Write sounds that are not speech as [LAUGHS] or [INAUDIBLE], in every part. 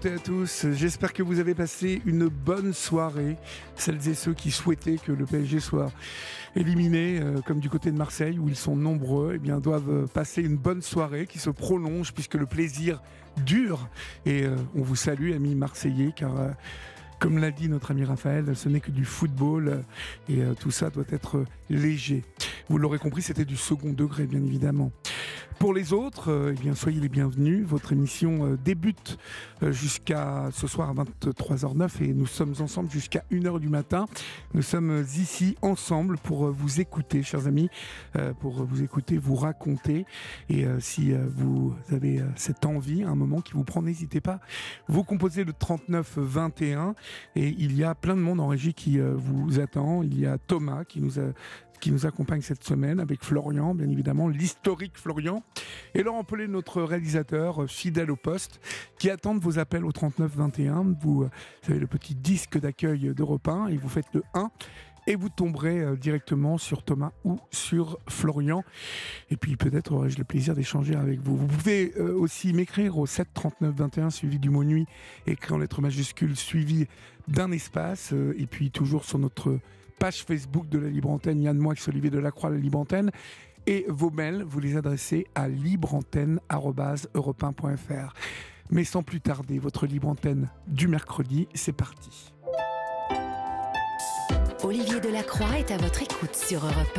Toutes et à tous. J'espère que vous avez passé une bonne soirée. Celles et ceux qui souhaitaient que le PSG soit éliminé, euh, comme du côté de Marseille, où ils sont nombreux, eh bien, doivent passer une bonne soirée qui se prolonge puisque le plaisir dure. Et euh, on vous salue, amis marseillais, car. euh, comme l'a dit notre ami Raphaël, ce n'est que du football et tout ça doit être léger. Vous l'aurez compris, c'était du second degré, bien évidemment. Pour les autres, euh, eh bien, soyez les bienvenus. Votre émission euh, débute euh, jusqu'à ce soir à 23h09 et nous sommes ensemble jusqu'à 1h du matin. Nous sommes ici ensemble pour vous écouter, chers amis, pour vous écouter, vous raconter. Et si vous avez cette envie, un moment qui vous prend, n'hésitez pas. Vous composez le 39 21 et il y a plein de monde en régie qui vous attend. Il y a Thomas qui nous a qui nous accompagne cette semaine avec Florian, bien évidemment, l'historique Florian, et Laurent Pellet, notre réalisateur euh, fidèle au poste, qui attendent vos appels au 39 21. Vous, euh, vous avez le petit disque d'accueil d'Europe 1 et vous faites le 1 et vous tomberez euh, directement sur Thomas ou sur Florian. Et puis peut-être aurai-je le plaisir d'échanger avec vous. Vous pouvez aussi m'écrire au 7 39 21 suivi du mot nuit, écrit en lettres majuscules, suivi d'un espace, et puis toujours sur notre page Facebook de la Libre Antenne, Yann Moix, Olivier Delacroix, la Libre Antenne. Et vos mails, vous les adressez à libreantenne.europe1.fr. Mais sans plus tarder, votre Libre Antenne du mercredi, c'est parti. Olivier Delacroix est à votre écoute sur Europe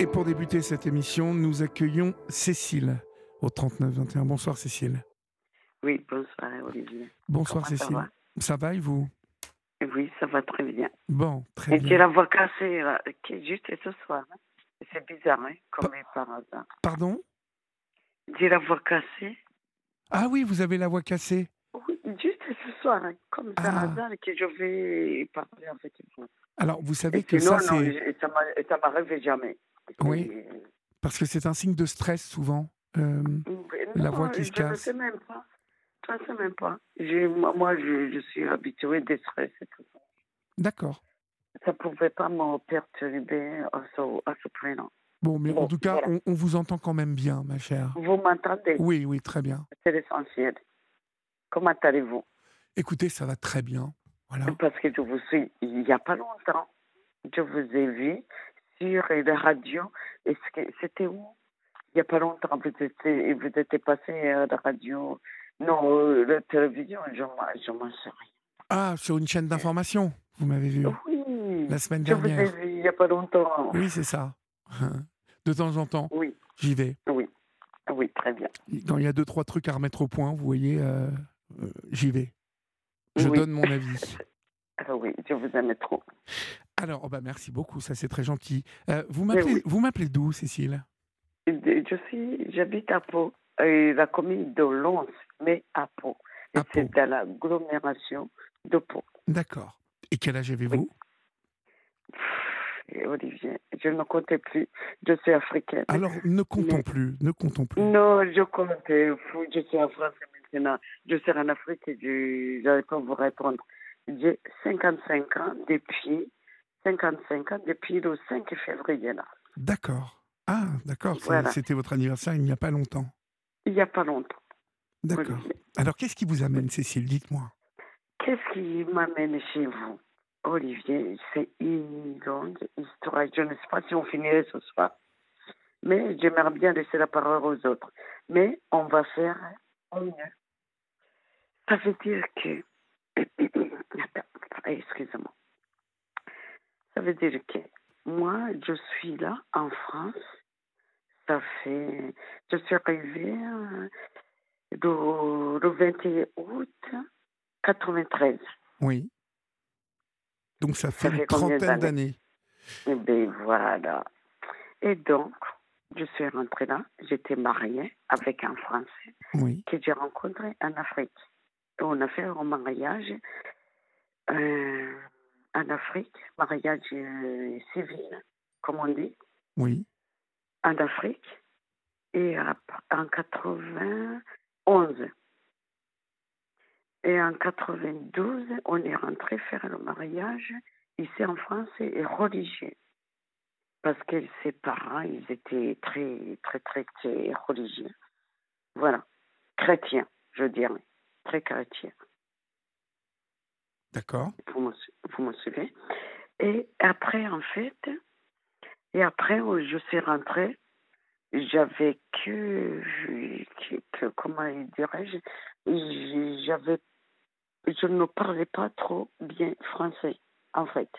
Et pour débuter cette émission, nous accueillons Cécile au 39 21. Bonsoir Cécile. Oui, bonsoir Olivier. Bonsoir Comment ça Cécile. va? Ça va et vous? Oui, ça va très bien. Bon, très Et j'ai bien. la voix cassée là, qui est juste ce soir. hein. C'est bizarre, hein, comme par hasard. Pardon? J'ai la voix cassée. Ah oui, vous avez la voix cassée. Oui, juste ce soir, hein, comme par Ah. hasard que je vais parler avec vous. Alors, vous savez Et que sinon, ça, c'est ça m'a- ça m'arrive jamais. Oui. Et- parce que c'est un signe de stress souvent. Euh, La voix qui se Je ne casse. sais même pas. Je ne sais même pas. Moi, je, je suis habituée des stress et tout ça. D'accord. Ça ne pouvait pas me perturber à ce, à ce point-là. Bon, mais en tout cas, voilà. on, on vous entend quand même bien, ma chère. Vous m'entendez? Oui, oui, très bien. C'est l'essentiel. Comment allez-vous? Écoutez, ça va très bien. Voilà. Parce que je vous suis il n'y a pas longtemps. Je vous ai vu sur la radio. C'était où? Il n'y a pas longtemps. Vous étiez, vous étiez passé à la radio. Non, euh, la télévision, je m'en- sais rien. Ah, sur une chaîne d'information, vous m'avez vu Oui. la semaine Je vous ai dernière. vu il n'y a pas longtemps. Oui, c'est ça. [LAUGHS] De temps en temps, Oui, j'y vais. oui. Oui, très bien. Quand il y a deux, trois trucs à remettre au point, vous voyez, euh, euh, j'y vais. Je Oui. donne mon avis. [LAUGHS] Ah oui, je vous aime trop. Alors, oh bah merci beaucoup, ça c'est très gentil. Euh, vous m'appelez oui. vous m'appelez d'où, Cécile? Je suis, j'habite à Pau, la commune de Lons, mais à Pau. Et À c'est dans l'agglomération de Pau. D'accord. Et quel âge avez-vous Et Olivier, je ne comptais plus. Je suis africaine. Alors, ne comptons Mais- plus, ne comptons plus. Non, je comptais. Je suis en France maintenant. Je serai en Afrique et je n'arrive pas à vous répondre. J'ai 55 ans depuis 55 ans depuis le 5 février là. D'accord. Ah, d'accord, Voilà. c'était votre anniversaire il n'y a pas longtemps. Il n'y a pas longtemps. D'accord. Alors, qu'est-ce qui vous amène, Cécile? Dites-moi. Qu'est-ce qui m'amène chez vous Olivier, c'est une longue histoire. Je ne sais pas si on finirait ce soir, mais j'aimerais bien laisser la parole aux autres. Mais on va faire au mieux. Ça veut dire que... [COUGHS] Excusez-moi. Ça veut dire que moi, je suis là en France. Ça fait... Je suis arrivée euh, le, 21 août 93. Oui. Donc ça fait, une trentaine d'années. Et eh bien voilà. Et donc, je suis rentrée là, j'étais mariée avec un Français que j'ai rencontré en Afrique. On a fait un mariage euh, en Afrique, mariage euh, civil, comme on dit. Oui. En Afrique. Et en 80, 11. Et en 92, on est rentré faire le mariage ici en France et religieux. Parce que ses parents, ils étaient très, très, très, très religieux. Voilà. Chrétiens, je dirais. Très chrétiens. D'accord. Vous vous me suivez? Et après, en fait, et après, je suis rentrée j'avais que, comment dirais-je, j'avais, je ne parlais pas trop bien français, en fait.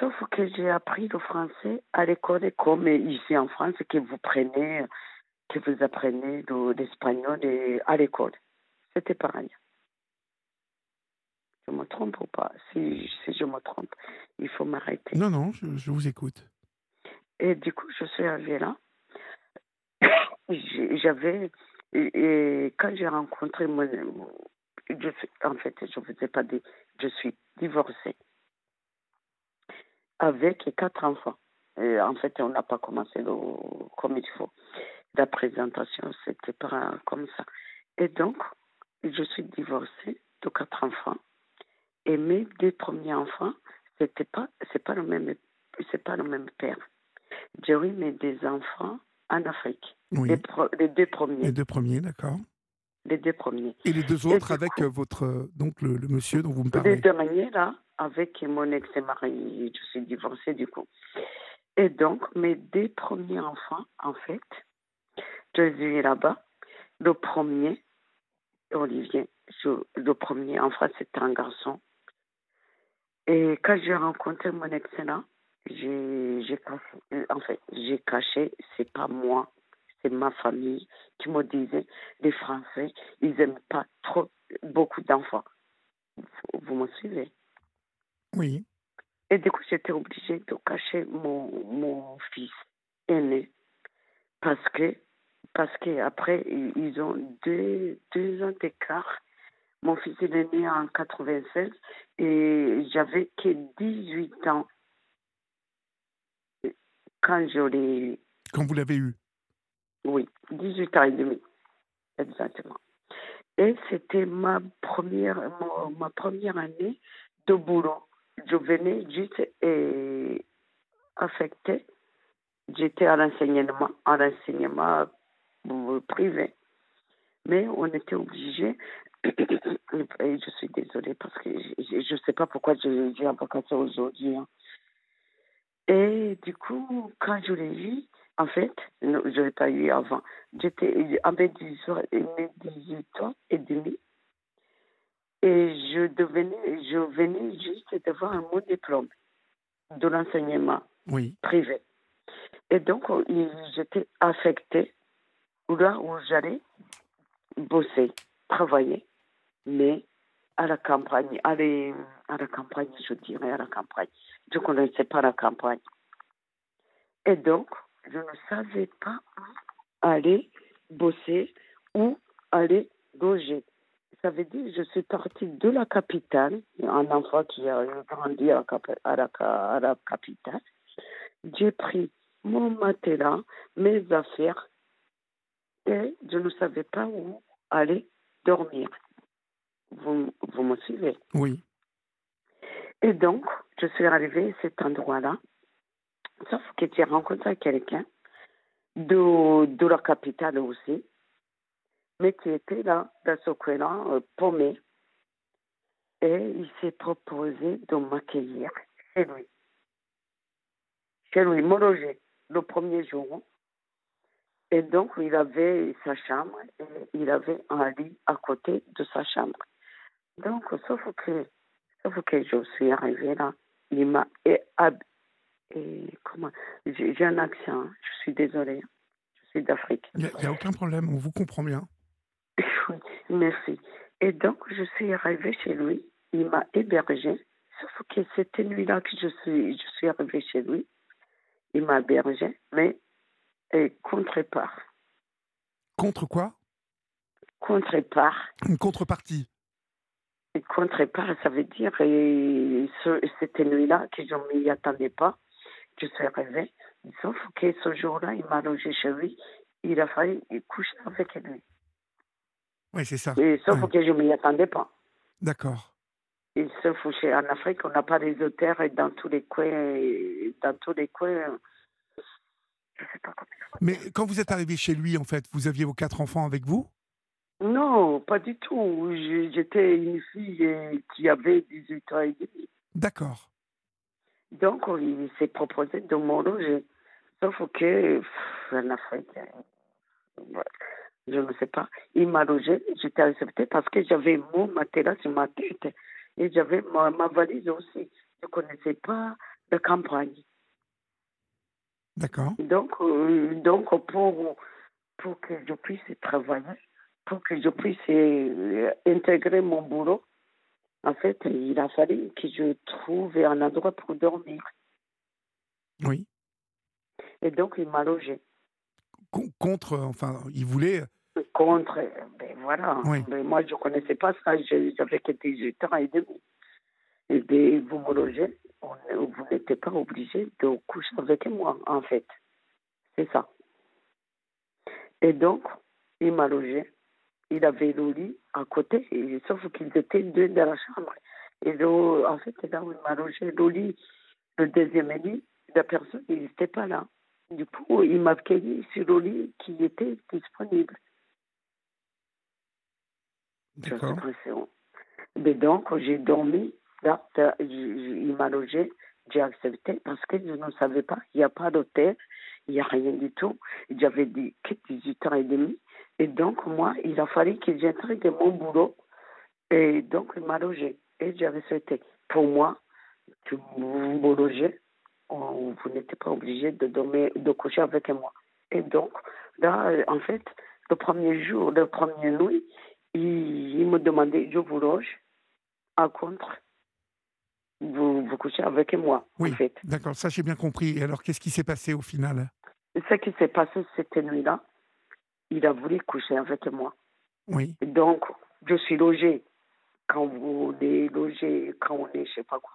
Sauf que j'ai appris le français à l'école, comme ici en France, que vous prenez, que vous apprenez le- l'espagnol à l'école. C'était pareil. Je me trompe ou pas? Si, si je me trompe, il faut m'arrêter. Non, non, je vous écoute. Et du coup, je suis arrivée là. [COUGHS] J'avais. Et, quand j'ai rencontré mon. Je en fait, je ne vous ai pas dit, je suis divorcée. Avec quatre enfants. En fait, on n'a pas commencé comme il faut. La présentation, c'était pas comme ça. Et donc, je suis divorcée de quatre enfants. Et mes deux premiers enfants, c'était pas, c'est pas le même, c'est pas le même père. Eu mes deux enfants en Afrique. Oui. Les, pro- les deux premiers. Les deux premiers, d'accord. Les deux premiers. Et les deux autres avec coup- euh, votre euh, donc le, le monsieur dont vous me Les parlez. derniers, là, avec mon ex-mari, je suis divorcée du coup. Et donc, mes deux premiers enfants, en fait, je eu là-bas. Le premier, Olivier, le premier enfant, c'était un garçon. Et quand j'ai rencontré mon j'ai j'ai caché, euh, en fait, j'ai caché, c'est pas moi, c'est ma famille qui me disait, les Français, ils aiment pas trop, beaucoup d'enfants. Vous- Vous me suivez? Oui. Et du coup, j'étais obligée de cacher mon, mon fils aîné parce que, parce que après, ils ils ont deux, deux ans d'écart. Mon fils il est né en 96 et j'avais que 18 ans quand je l'ai eu. Quand vous l'avez eu? Oui, 18 ans et demi, exactement. Et c'était ma première, ma, ma première année de boulot. Je venais juste euh, affecté. J'étais à l'enseignement, à l'enseignement euh, privé. Mais on était obligé, [COUGHS] et je suis désolée parce que je ne sais pas pourquoi j'ai j'ai invoqué ça aujourd'hui. hein. Et du coup, quand je l'ai eu, en fait, non, je ne l'ai pas eu avant. J'étais à mes 18 ans, mes 18 ans et demi. Et je devenais, je venais juste d'avoir mot diplôme de l'enseignement Oui. privé. Et donc, j'étais affectée là où j'allais bosser, travailler, mais à la campagne, aller à la campagne, je dirais à la campagne. Je ne connaissais pas la campagne. Et donc, je ne savais pas où aller bosser ou aller loger. Ça veut dire je suis partie de la capitale, un enfant qui a grandi à la, à la capitale. J'ai pris mon matelas, mes affaires, et je ne savais pas où aller dormir. Vous, vous me suivez? Oui. Et donc, je suis arrivée à cet endroit-là, sauf que j'ai rencontré quelqu'un de, de la capitale aussi, mais qui était là, dans ce coin-là, euh, paumé. Et il s'est proposé de m'accueillir chez lui. Chez lui, me loger le premier jour. Et donc, il avait sa chambre et il avait un lit à côté de sa chambre. Donc, sauf que, sauf que je suis arrivée là, il m'a et, comment j'ai un accent, hein, je suis désolée, je suis d'Afrique. Il n'y a, aucun problème, on vous comprend bien. Oui, [LAUGHS] Merci. Et donc, je suis arrivée chez lui, il m'a hébergée sauf que cette nuit-là que je suis, je suis arrivée chez lui, il m'a hébergé, mais et contre-part. Contre quoi? Contre-part. Une contrepartie. Et Contre-part, ça veut dire, et ce- cette nuit-là, que je ne m'y attendais pas, je suis arrivée, sauf que ce jour-là, il m'a logé chez lui, il a fallu coucher avec lui. Oui, c'est ça. Et sauf Ouais. que je ne m'y attendais pas. D'accord. Et sauf qu'en Afrique, on n'a pas des et dans tous les coins, dans tous les coins, je sais pas comment. Mais quand vous êtes arrivé chez lui, en fait, vous aviez vos quatre enfants avec vous? Non, pas du tout. J'étais une fille euh, qui avait 18 ans et demi. D'accord. Donc, il s'est proposé de me loger. Sauf que, pff, en Afrique, je ne sais pas, il m'a logé, j'étais acceptée parce que j'avais mon matelas sur ma tête et j'avais ma, ma valise aussi. Je ne connaissais pas la campagne. D'accord. Donc, euh, donc pour, pour que je puisse travailler, pour que je puisse euh, intégrer mon boulot, en fait, il a fallu que je trouve un endroit pour dormir. Oui. Et donc, il m'a logé. Con- contre, enfin, il voulait. Contre, euh, ben voilà. Oui. Mais moi, je ne connaissais pas ça. J'avais que 18 ans et demi. Et bien, vous me logez, on- vous n'étiez pas obligé de coucher avec moi, en fait. C'est ça. Et donc, il m'a logé. Il avait le lit à côté, et, sauf qu'ils étaient deux dans la chambre. Et le- en fait, là où il m'a logé, le lit, le deuxième lit, la personne, n'était pas là. Du coup, il m'a accueilli sur le lit qui était disponible. J'ai D'accord. l'impression. Mais donc, j'ai dormi. Là, il m'a logé. J'ai accepté parce que je ne savais pas. Il n'y a pas d'hôtel. Il n'y a rien du tout. J'avais dit que 18 ans et demi. Et donc, moi, il a fallu que j'entre de mon boulot. Et donc, il m'a logé. Et j'avais souhaité. Pour moi, que vous me logez, vous n'étiez pas obligé de dormir, de coucher avec moi. Et donc, là, en fait, le premier jour, le premier nuit, il, il me demandait, je vous loge, à contre, vous, vous couchez avec moi, Oui. en fait. D'accord. Ça, j'ai bien compris. Et alors, qu'est-ce qui s'est passé au final? Ce qui s'est passé cette nuit-là, il a voulu coucher avec moi. Oui. Donc, je suis logée. Quand on est logé, quand on est je sais pas quoi,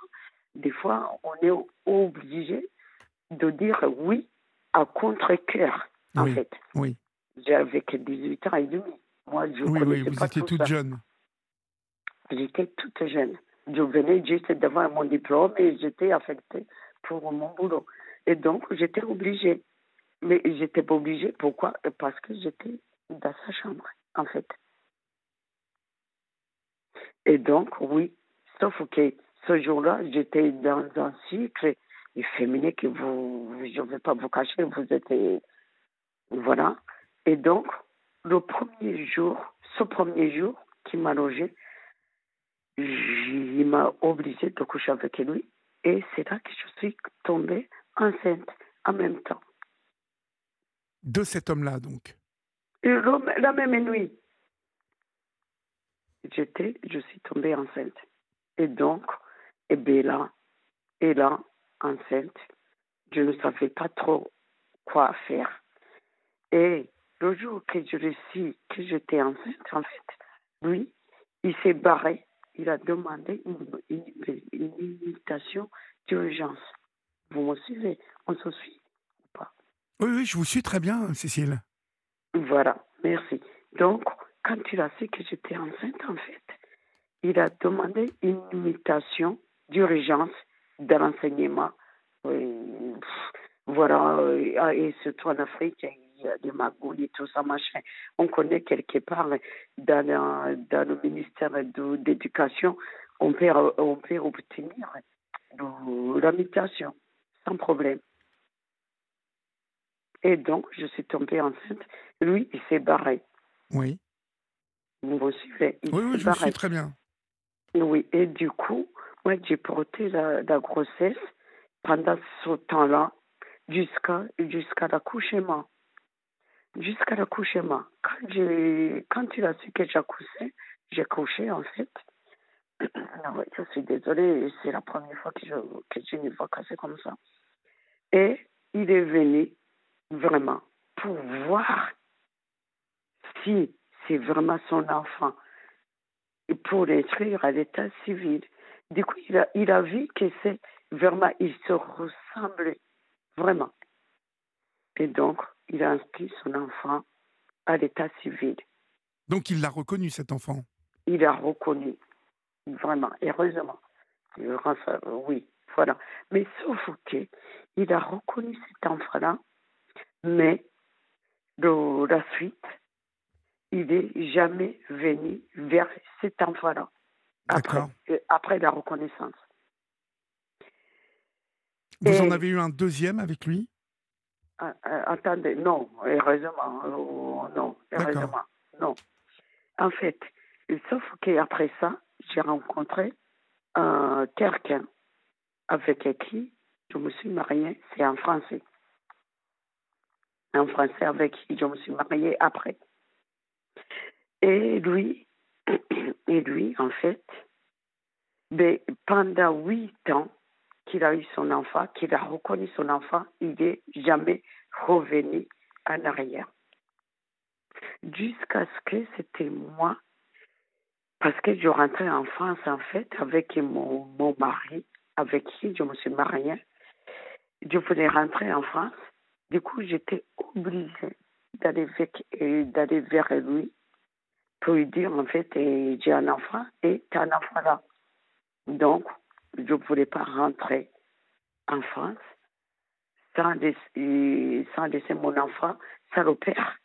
des fois, on est obligé de dire oui à contre-cœur, en Oui. fait. Oui. J'avais que 18 ans et demi. Moi, je oui, oui. Vous pas étiez tout toute ça. jeune. J'étais toute jeune. Je venais juste d'avoir mon diplôme et j'étais affectée pour mon boulot. Et donc, j'étais obligée. Mais j'étais pas obligée. Pourquoi? Parce que j'étais dans sa chambre, en fait. Et donc, oui. Sauf que ce jour-là, j'étais dans un cycle féminin que vous, je ne vais pas vous cacher, vous êtes. Voilà. Et donc, le premier jour, ce premier jour qui m'a logé, il m'a obligé de coucher avec lui. Et c'est là que je suis tombée enceinte en même temps. De cet homme-là, donc. Le- la même nuit, j'étais, je suis tombée enceinte. Et donc, et bien là, et là, enceinte, je ne savais pas trop quoi faire. Et le jour que je réussis que j'étais enceinte, en fait, lui, il s'est barré. Il a demandé une, une, une invitation d'urgence. Vous me suivez? On se suit? Oui, oui, je vous suis très bien, Cécile. Voilà, merci. Donc, quand il a su que j'étais enceinte, en fait, il a demandé une invitation d'urgence de l'enseignement. Voilà, euh, et surtout en Afrique, il y a des magouilles et tout ça, machin. On connaît quelque part dans, la- dans le ministère de l'éducation, on peut, on peut obtenir de l'invitation sans problème. Et donc, je suis tombée enceinte. Lui, il s'est barré. Oui. Vous me suivez Il Oui, oui, je barré. suis très bien. Oui, et du coup, moi, j'ai porté la, la grossesse pendant ce temps-là jusqu'à jusqu'à l'accouchement. Jusqu'à l'accouchement. Quand, j'ai- quand il a su que j'accouchais, j'ai couché, en fait. [CLEARS THROAT] Je suis désolée, c'est la première fois que je, que je ne vois que c'est comme ça. Et il est venu vraiment pour voir si c'est vraiment son enfant et pour l'inscrire à l'état civil. Du coup, il a, il a vu que c'est vraiment, il se ressemblait vraiment. Et donc, il a inscrit son enfant à l'état civil. Donc il l'a reconnu, cet enfant? Il a reconnu, vraiment, heureusement. Oui, voilà. Mais sauf que il a reconnu cet enfant-là, mais de la suite, il n'est jamais venu vers cet enfant-là. Après, D'accord. après la reconnaissance. Vous en avez eu un deuxième avec lui? Ah, ah, attendez, non, heureusement, oh, non, heureusement, non. En fait, sauf qu'après ça, j'ai rencontré euh, quelqu'un avec qui je me suis mariée, c'est un Français. Un Français avec qui je me suis mariée après. Et lui, [CLEARS THROAT] et lui, en fait, ben, pendant huit ans qu'il a eu son enfant, qu'il a reconnu son enfant, il n'est jamais revenu en arrière. Jusqu'à ce que c'était moi, parce que je rentrais en France, en fait, avec mon, mon mari, avec qui je me suis mariée. Je voulais rentrer en France. Du coup, j'étais obligée d'aller vers lui pour lui dire, en fait, j'ai un enfant et tu as un enfant là. Donc, je ne voulais pas rentrer en France sans, laisser- sans laisser mon enfant sans le père.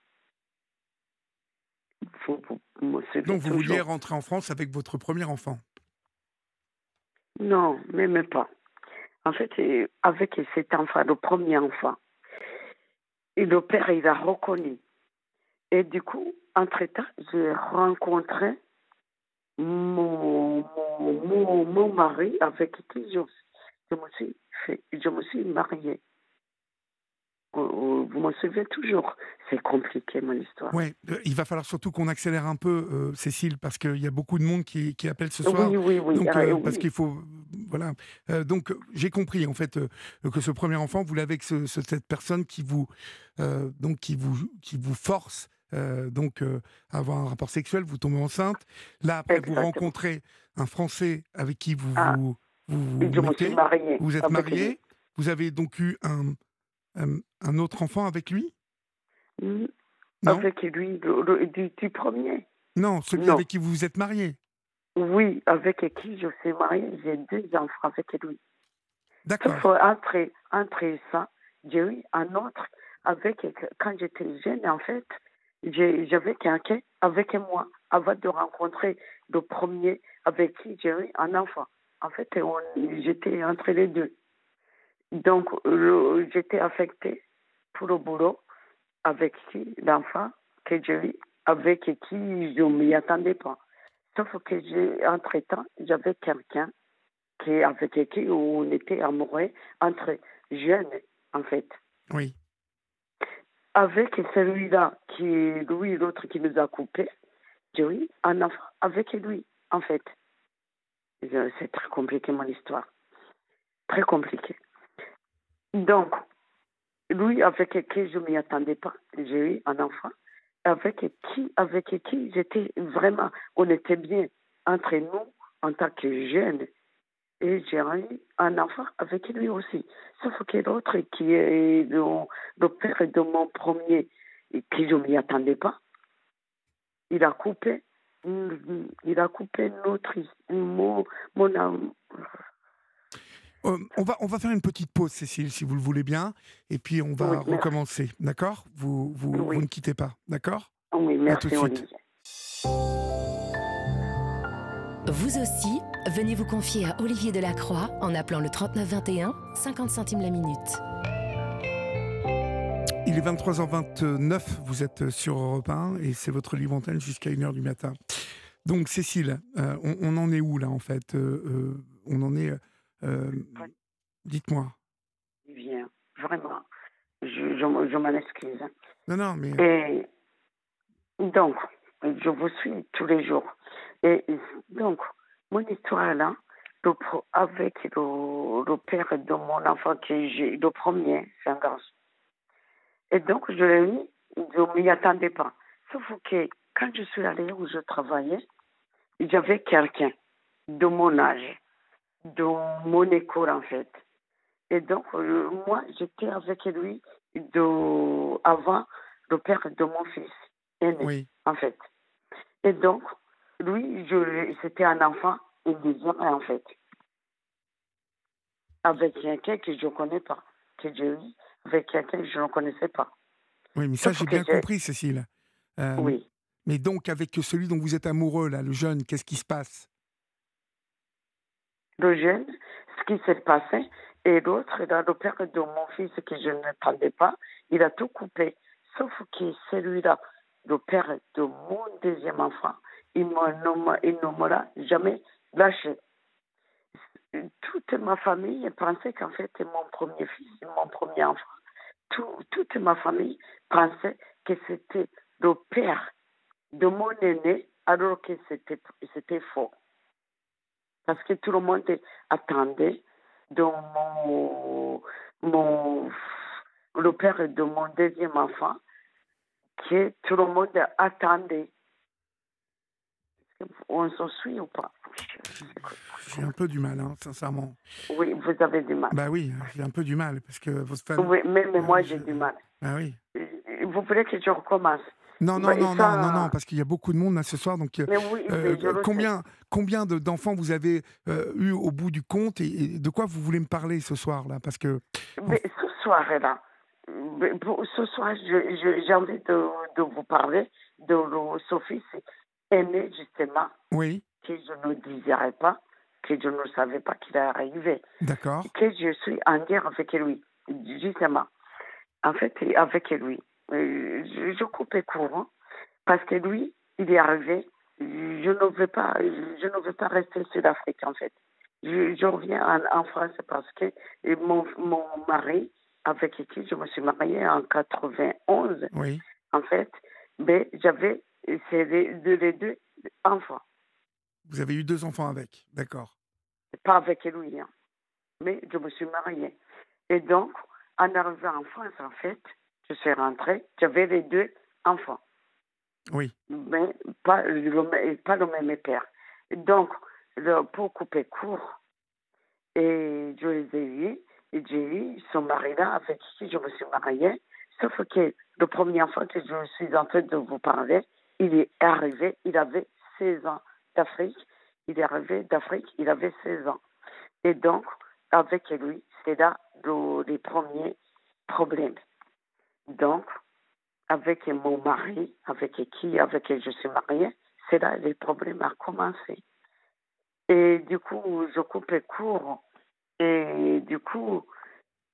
Vous, vous me suivez Donc vous vouliez rentrer en France avec votre premier enfant? Non, même pas. En fait, avec cet enfant, le premier enfant, et le père, il a reconnu. Et du coup, entre-temps, j'ai rencontré mon, mon, mon, mari avec qui je, me suis je me suis mariée. Vous me suivez toujours. C'est compliqué, mon histoire. Oui, il va falloir surtout qu'on accélère un peu, euh, Cécile, parce qu'il y a beaucoup de monde qui, qui appelle ce soir. oui, oui, oui. Donc, ah, euh, oui. parce qu'il faut, voilà. Euh, donc, euh, j'ai compris en fait euh, que ce premier enfant, vous l'avez avec ce- ce- cette personne qui vous, euh, donc qui vous, qui vous force euh, donc euh, à avoir un rapport sexuel. Vous tombez enceinte. Là, après, vous rencontrez un Français avec qui vous Ah. vous, vous, vous mettez. Vous êtes avec mariés. Vous avez donc eu un, un, un autre enfant avec lui? Lui. Mm, Non, Avec lui, le- du, du premier. non, celui Non. avec qui vous vous êtes marié. Oui, avec qui je suis mariée, j'ai deux enfants avec lui. D'accord. Sauf entre, entre ça, j'ai eu un autre avec, quand j'étais jeune, en fait, j'avais quelqu'un avec moi avant de rencontrer le premier avec qui j'ai eu un enfant. En fait, j'étais entre les deux. Donc, j'étais affectée pour le boulot avec qui, l'enfant que j'ai eu, avec qui je ne m'y attendais pas. Sauf que j'ai, entre-temps, j'avais quelqu'un qui, avec qui on était amoureux entre jeunes, en fait. Oui. Avec celui-là, qui lui, l'autre qui nous a coupés, j'ai eu un enfant avec lui, en fait. Je- C'est très compliqué, mon histoire. Très compliqué. Donc, lui, avec qui je ne m'y attendais pas, j'ai eu un enfant. Avec qui, avec qui j'étais vraiment, on était bien entre nous en tant que jeunes. Et j'ai eu un enfant avec lui aussi. Sauf que l'autre, qui est le, père de mon premier, et qui je ne m'y attendais pas, il a coupé, il a coupé notre, mon, mon Euh, on, va, on va faire une petite pause, Cécile, si vous le voulez bien, et puis on va Oui, merci. recommencer, d'accord? Vous, vous, Oui. vous ne quittez pas, d'accord? Oui, tout de merci suite. Vous aussi, venez vous confier à Olivier Delacroix en appelant le 3921, 50 centimes la minute. Il est 23h29, vous êtes sur Europe 1, et c'est votre libre antenne jusqu'à 1h du matin. Donc, Cécile, euh, on, on en est où là, en fait? Euh, euh, On en est... euh, Oui. Dites-moi. Bien, vraiment. Je, je, je m'en excuse. Non, non, mais... Et donc, je vous suis tous les jours. Et donc, mon histoire là, le pro- avec le, le père de mon enfant que j'ai, le premier, c'est un garçon. Et donc, je l'ai mis, je ne m'y attendais pas. Sauf que quand je suis allée où je travaillais, j'avais quelqu'un de mon âge, de mon école en fait. Et donc, euh, moi, j'étais avec lui de, avant le père de mon fils aîné, Oui. en fait. Et donc, lui, c'était un enfant indésiré, en fait. Avec quelqu'un que je ne connais pas, que j'ai eu, avec quelqu'un que je ne connaissais pas. Oui, mais ça, j'ai bien compris, Cécile. Euh, Oui. Mais donc, avec celui dont vous êtes amoureux, là, le jeune, qu'est-ce qui se passe? Le jeune, ce qui s'est passé, et l'autre, là, le père de mon fils que je n'attendais pas, il a tout coupé. Sauf que celui-là, le père de mon deuxième enfant, il ne l'a jamais lâché. Toute ma famille pensait qu'en fait, mon premier fils, mon premier enfant, tout- toute ma famille pensait que c'était le père de mon aîné, alors que c'était faux parce que tout le monde attendait de mon, mon, le père de mon deuxième enfant, que tout le monde attendait. On s'en suit ou pas? J'ai un peu du mal, hein, sincèrement. Oui, vous avez du mal. Bah oui, j'ai un peu du mal, parce que femme... Oui, même moi, euh, j'ai je- du mal. Bah oui. Vous voulez que je recommence? Non, non, Bah, non, ça- non, non, non, parce qu'il y a beaucoup de monde là ce soir, donc... euh, Mais oui, euh, mais combien, combien de- d'enfants vous avez euh, eu au bout du compte et, et de quoi vous voulez me parler ce soir là? Parce que Mais ce soir-là, mais pour ce soir, j'ai envie de, de vous parler de fils aîné, justement, oui, que je ne désirais pas, que je ne savais pas qu'il arriver, d'accord, que je suis en guerre avec lui, justement. En fait, avec lui. Euh, Je, je coupais court, parce que lui, il est arrivé, je ne veux pas, je ne veux pas rester l'Afrique, en fait. Je, je reviens en, en France parce que mon, mon mari, avec qui je me suis mariée en 91, oui, en fait, ben, j'avais c'est les, deux- les deux enfants. vous avez eu deux enfants avec, d'accord, pas avec lui, hein. mais je me suis mariée. Et donc, en arrivant en France, en fait, je suis rentrée, j'avais les deux enfants, oui, mais pas le, même- pas le même père. Donc, le- pour couper court, et je les ai eus, et j'ai eu son mari-là avec qui je me suis mariée, sauf que le premier enfant que je suis en train de vous parler, il est arrivé, il avait 16 ans d'Afrique, il est arrivé d'Afrique, il avait 16 ans. Et donc, avec lui, c'est là le- les premiers problèmes. Donc, avec mon mari, avec qui, avec qui je suis mariée, c'est là les problèmes ont commencé. Et du coup, je coupe court. Et du coup,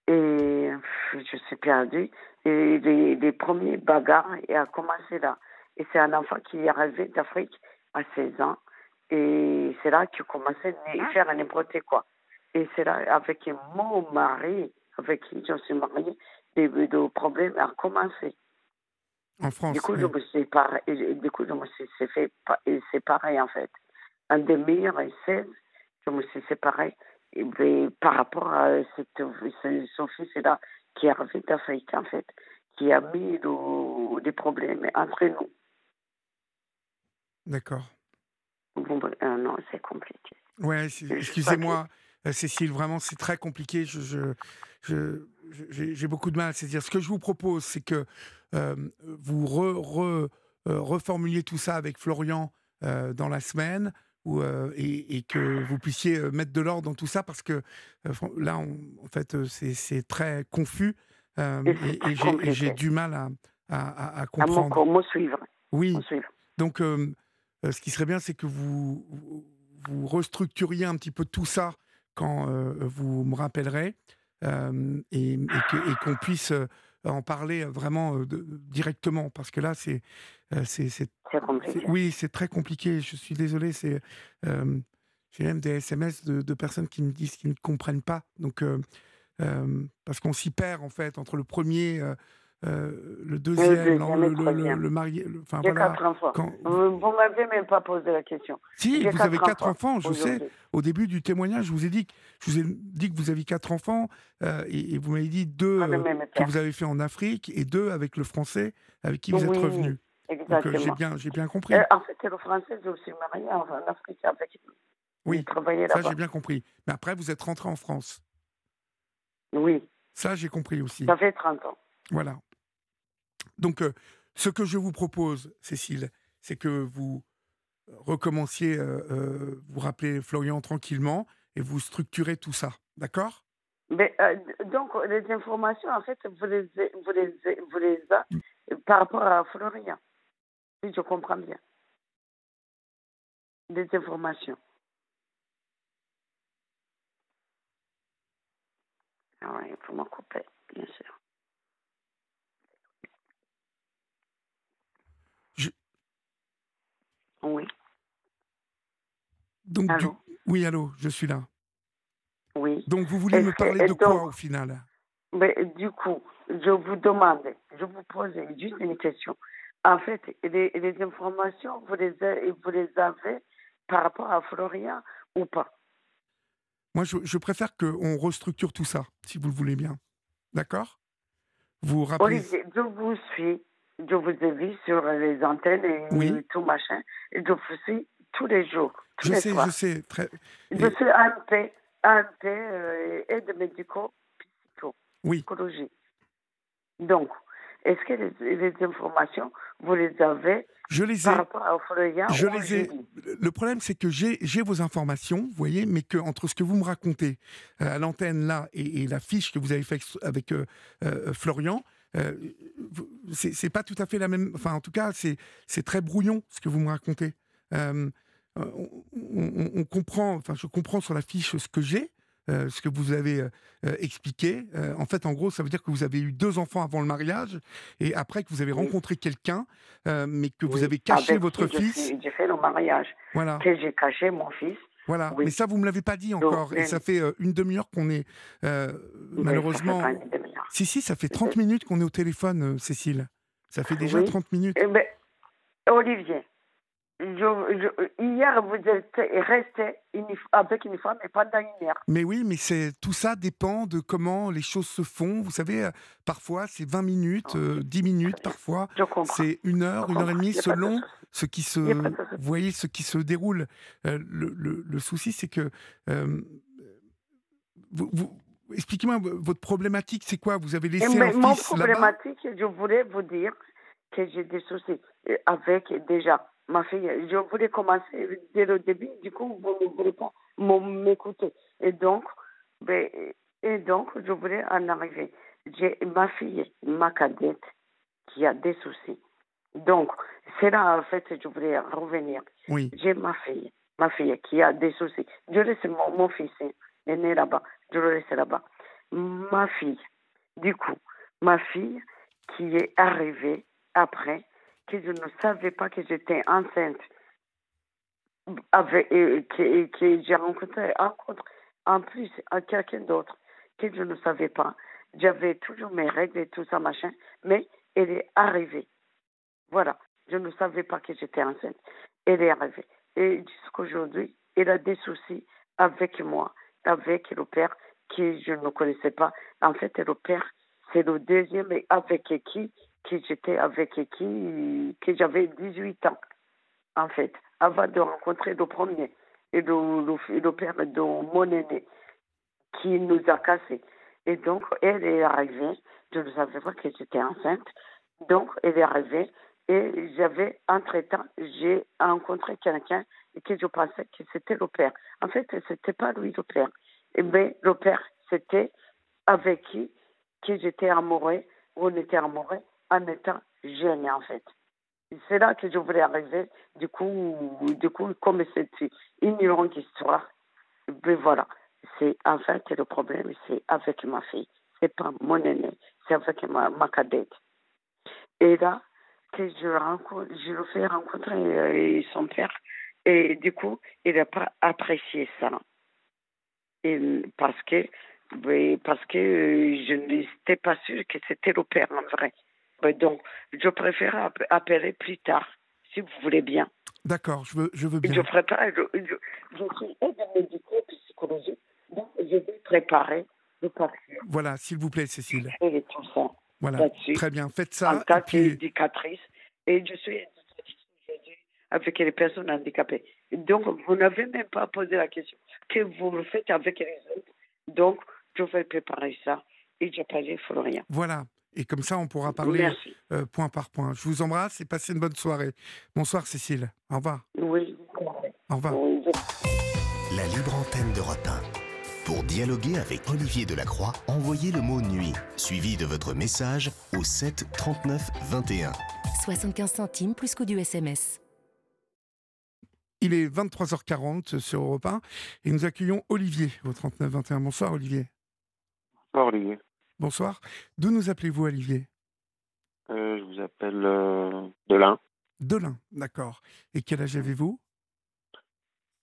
et je suis perdue. Et les, les premiers bagarres ont commencé là. Et c'est un enfant qui est arrivé d'Afrique à 16 ans. Et c'est là qu'il commençait à faire n'importe quoi. Et c'est là, avec mon mari, avec qui je suis mariée, les problèmes ont commencé. en France. Du coup, oui. je me suis et du coup, je me suis fait séparée, en fait. En 2016, je me suis séparée et ben, par rapport à cette, ce- son fils-là qui est arrivé d'Afrique, en fait, qui a mis des problèmes entre nous. D'accord. Bon, ben, euh, non, c'est compliqué. Ouais, excusez-moi, euh, Cécile, vraiment, c'est très compliqué. Je, je, je- je- j'ai, beaucoup de mal à saisir. Ce que je vous propose, c'est que euh, vous re- re- euh, reformuliez tout ça avec Florian euh, dans la semaine. Et, et que vous puissiez mettre de l'ordre dans tout ça parce que là, on- en fait, c'est, très confus Et j'ai, du mal à, à- à- à À me, comprendre. me suivre. Oui, suivre. donc, ce qui serait bien, c'est que vous, restructuriez un petit peu tout ça quand vous me rappellerez euh, et, qu'on puisse en parler vraiment de- directement parce que là, c'est, c'est, oui, c'est très compliqué. Je suis désolé. C'est, euh, j'ai même des SMS de, de personnes qui me disent qu'ils ne comprennent pas. Donc, euh, parce qu'on s'y perd en fait entre le premier. Euh, le deuxième, le, marié. Enfin, J'ai quatre enfants. Vous ne m'avez même pas posé la question. Si, vous avez quatre enfants, je sais. Au début du témoignage, je vous ai dit que, je vous ai dit que vous aviez quatre enfants euh, et, vous m'avez dit deux euh, que vous avez fait en Afrique et deux avec le français avec qui vous êtes revenu. Exactement. j'ai bien, j'ai bien compris. en fait, le français, j'ai aussi marié en Afrique avec. Oui, ça j'ai bien compris. Mais après, vous êtes rentré en France. Oui. Ça, j'ai compris aussi. Ça fait 30 ans. Voilà. Donc, euh, ce que je vous propose, Cécile, c'est que vous recommenciez, euh, euh, vous rappelez Florian tranquillement et vous structurez tout ça. D'accord? Mais, donc, les informations, en fait, vous les, vous les, vous les avez mm. par rapport à Florian, si je comprends bien. Des informations. Ah oui, il faut m'en couper, bien sûr. Oui. Donc, oui, allô, je suis là. Oui. Donc, vous voulez me parler de quoi au final? Mais, Du coup, je vous demande, je vous pose juste une question. En fait, les, les informations, vous les, vous les avez par rapport à Florian ou pas? Moi, je, je préfère qu'on restructure tout ça, si vous le voulez bien. D'accord? Vous rappelez... je vous suis je vous ai vu sur les antennes et tout machin. Et je vous suis tous les jours. je sais, je sais. Très... Je suis AMP, AMP euh, aide médico psycho, oui. psychologie. Donc, est-ce que les, informations, vous les avez je les ai. Par rapport à je les ai. Le problème, c'est que j'ai vos informations, vous voyez, mais que entre ce que vous me racontez euh, à l'antenne là et, la fiche que vous avez faite avec euh, Florian, euh, c'est pas tout à fait la même. Enfin, en tout cas, c'est très brouillon ce que vous me racontez. Euh, on, comprend, enfin, je comprends sur la fiche ce que j'ai, euh, ce que vous avez expliqué. en fait, en gros, ça veut dire que vous avez eu deux enfants avant le mariage et après que vous avez rencontré quelqu'un, mais que vous avez caché votre fils. J'ai fait le mariage. Voilà. Que j'ai caché mon fils. Voilà, mais ça, vous me l'avez pas dit encore. et ça fait une demi-heure qu'on est malheureusement. Si, si, ça fait 30 minutes qu'on est au téléphone, euh, Cécile. Ça fait déjà 30 minutes. Eh ben, Olivier, hier, vous êtes resté avec une femme et pendant une heure. Mais oui, mais c'est tout ça dépend de comment les choses se font. Vous savez, euh, parfois c'est 20 minutes, 10 euh, minutes, parfois c'est une heure, une heure et demie, selon ce qui se, vous voyez, ce qui se déroule. le, le, le, souci, c'est que vous, vous, expliquez-moi votre problématique, c'est quoi? Vous avez laissé un fils Mon problématique, je voulais vous dire que j'ai des soucis euh, avec déjà ma fille. Je voulais commencer dès le début, du coup, vous ne voulez pas m'écouter. Et donc, ben, et donc, je voulais en arriver. J'ai ma fille, ma cadette, qui a des soucis. Donc, c'est là, en fait, je voulais revenir. Oui. J'ai ma fille, ma fille qui a des soucis. Je laisse mon, mon fils, est né là-bas. Je le laisse là-bas. Ma fille, du coup, ma fille qui est arrivée après, que je ne savais pas que j'étais enceinte, avec, que, que j'ai rencontré, en plus à quelqu'un d'autre que je ne savais pas. J'avais toujours mes règles et tout ça, machin, mais elle est arrivée. Voilà. Je ne savais pas que j'étais enceinte. Elle est arrivée. Et jusqu'aujourd'hui, elle a des soucis avec moi avec le père qui je ne connaissais pas. En fait, le père, c'est le deuxième avec qui, qui j'étais avec qui, que j'avais 18 ans, en fait, avant de rencontrer le premier, et le, le, père de mon aîné, qui nous a cassés. Et donc, elle est arrivée, je ne savais pas que j'étais enceinte, donc elle est arrivée, et j'avais, entre-temps, j'ai rencontré quelqu'un que je pensais que c'était le père. En fait, c'était pas lui le père. Mais eh ben, le père, c'était avec qui que j'étais amoureux, on était amoureux en étant jeune, en fait. C'est là que je voulais arriver. Du coup, du coup comme c'est une longue histoire, ben voilà. C'est en fait le problème, c'est avec ma fille. C'est pas mon aîné, c'est avec ma, cadette. Et là, je, je le fais rencontrer euh, son père. Et du coup, il n'a pas apprécié ça. Parce que, parce que euh, je n'étais pas sûre que c'était le père en vrai. Ben, donc, je préfère app- appeler plus tard, si vous voulez bien. D'accord, je veux, je veux bien. Je prépare, je, je, je suis aide médico-psychologique, donc je vais préparer le papier Voilà, s'il vous plaît, Cécile. et tout ça Voilà, très bien. Faites en ça. tant et puis- qu'éducatrice. Et je suis avec les personnes handicapées. Donc, vous n'avez même pas posé la question que vous le faites avec les autres. Donc, je vais préparer ça et j'appelle Florian. Voilà. Et comme ça, on pourra parler euh, point par point. Je vous embrasse et passez une bonne soirée. Bonsoir, Cécile. Au revoir. Oui, Au revoir. oui, La libre antenne d'Europe 1. Pour dialoguer avec Olivier Delacroix, envoyez le mot nuit, suivi de votre message au 7 39 21. 75 centimes plus coût du SMS. Il est 23h40 sur Europe 1 et nous accueillons Olivier au 3921. Bonsoir, Olivier. Bonsoir Olivier. Bonsoir. D'où nous appelez-vous, Olivier? Euh, je vous appelle euh, Delin, Delin, d'accord. Et quel âge avez-vous?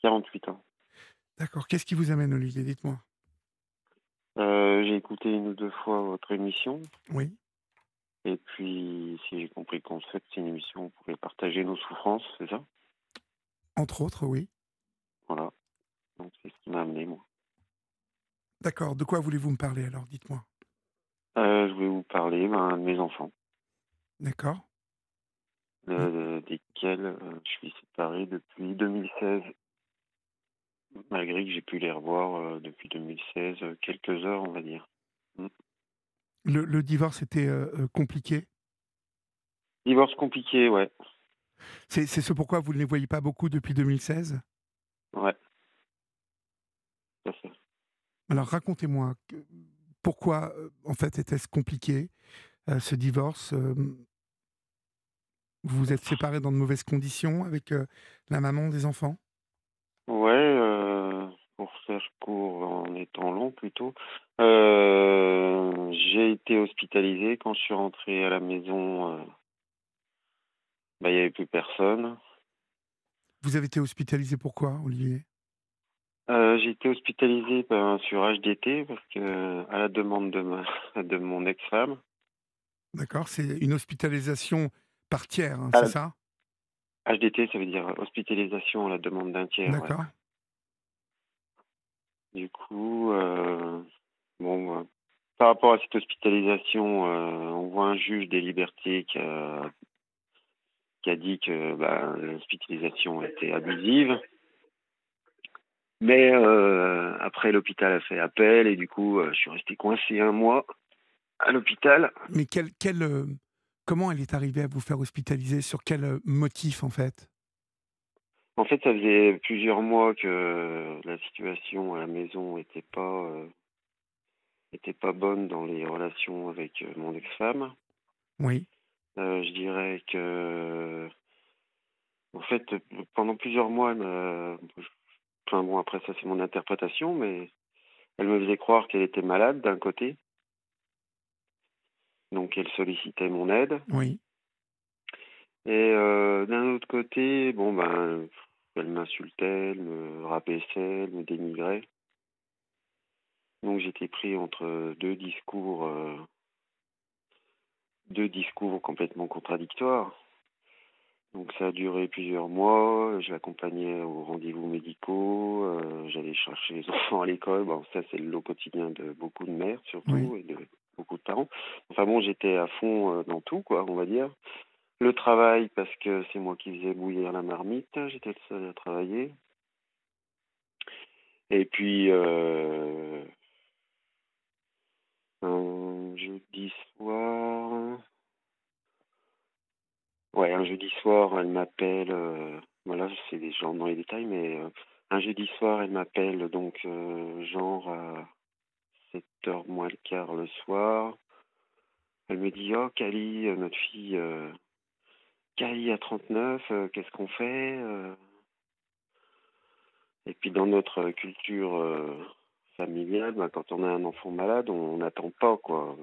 48 ans. D'accord. Qu'est-ce qui vous amène, Olivier? Dites-moi. Euh, j'ai écouté une ou deux fois votre émission Oui. et puis si j'ai compris le concept, c'est une émission on pourrait partager nos souffrances, c'est ça? Entre autres, oui. Voilà. Donc c'est ce qui m'a amené moi. D'accord. De quoi voulez-vous me parler alors? Dites-moi. Euh, voulais vous parler ben, de mes enfants, D'accord. euh, desquels euh, je suis séparé depuis 2016. Malgré que j'ai pu les revoir euh, depuis 2016, euh, quelques heures on va dire. Le, le divorce était euh, euh, compliqué? Divorce compliqué, ouais. C'est c'est ce pourquoi vous ne les voyez pas beaucoup depuis 2016 Ouais. Tout à fait. Alors racontez-moi, pourquoi euh, en fait était-ce compliqué euh, ce divorce euh, Vous vous êtes séparés dans de mauvaises conditions avec la maman des enfants? Ouais, pour faire court en étant long plutôt, j'ai été hospitalisé quand je suis rentré à la maison. bah, il n'y avait plus personne. Vous avez été hospitalisé pourquoi, Olivier? Euh, j'ai été hospitalisé ben, sur HDT parce que à la demande de ma [LAUGHS] de mon ex-femme. D'accord C'est une hospitalisation par tiers, hein, Ah, c'est ça? HDT, ça veut dire hospitalisation à la demande d'un tiers. ouais. D'accord. Du coup, euh, bon, euh, par rapport à cette hospitalisation, on voit un juge des libertés qui a, qui a dit que bah, l'hospitalisation était abusive. Mais euh, après, l'hôpital a fait appel et du coup, euh, je suis resté coincé un mois à l'hôpital. Mais quel, quel, euh, comment elle est arrivée à vous faire hospitaliser? Sur quel motif, en fait? En fait, ça faisait plusieurs mois que la situation à la maison était pas était pas bonne dans les relations avec mon ex-femme. Oui. Je dirais que, en fait, pendant plusieurs mois, elle enfin bon, après ça c'est mon interprétation, mais elle me faisait croire qu'elle était malade d'un côté, donc elle sollicitait mon aide, Oui. et euh, d'un autre côté, bon ben, elle m'insultait, elle me rabaissait, elle me dénigrait. Donc j'étais pris entre deux discours, euh, deux discours complètement contradictoires. Donc ça a duré plusieurs mois. Je l'accompagnais aux rendez-vous médicaux. euh, J'allais chercher les [LAUGHS] enfants à l'école. Bon, ça c'est le lot quotidien de beaucoup de mères surtout Oui. et de beaucoup de parents. Enfin bon, j'étais à fond euh, dans tout, quoi, on va dire. Le travail parce que c'est moi qui faisais bouillir la marmite. J'étais le seul à travailler. Et puis euh, un jeudi soir. Ouais, un jeudi soir, elle m'appelle. euh, voilà, c'est des gens dans les détails, mais euh, un jeudi soir, elle m'appelle donc euh, genre à 7h moins le quart le soir. Elle me dit Oh, Kali, euh, notre fille, Kali à 39, euh, qu'est-ce qu'on fait Et puis dans notre culture familiale, ben, quand on a un enfant malade, on n'attend pas, quoi.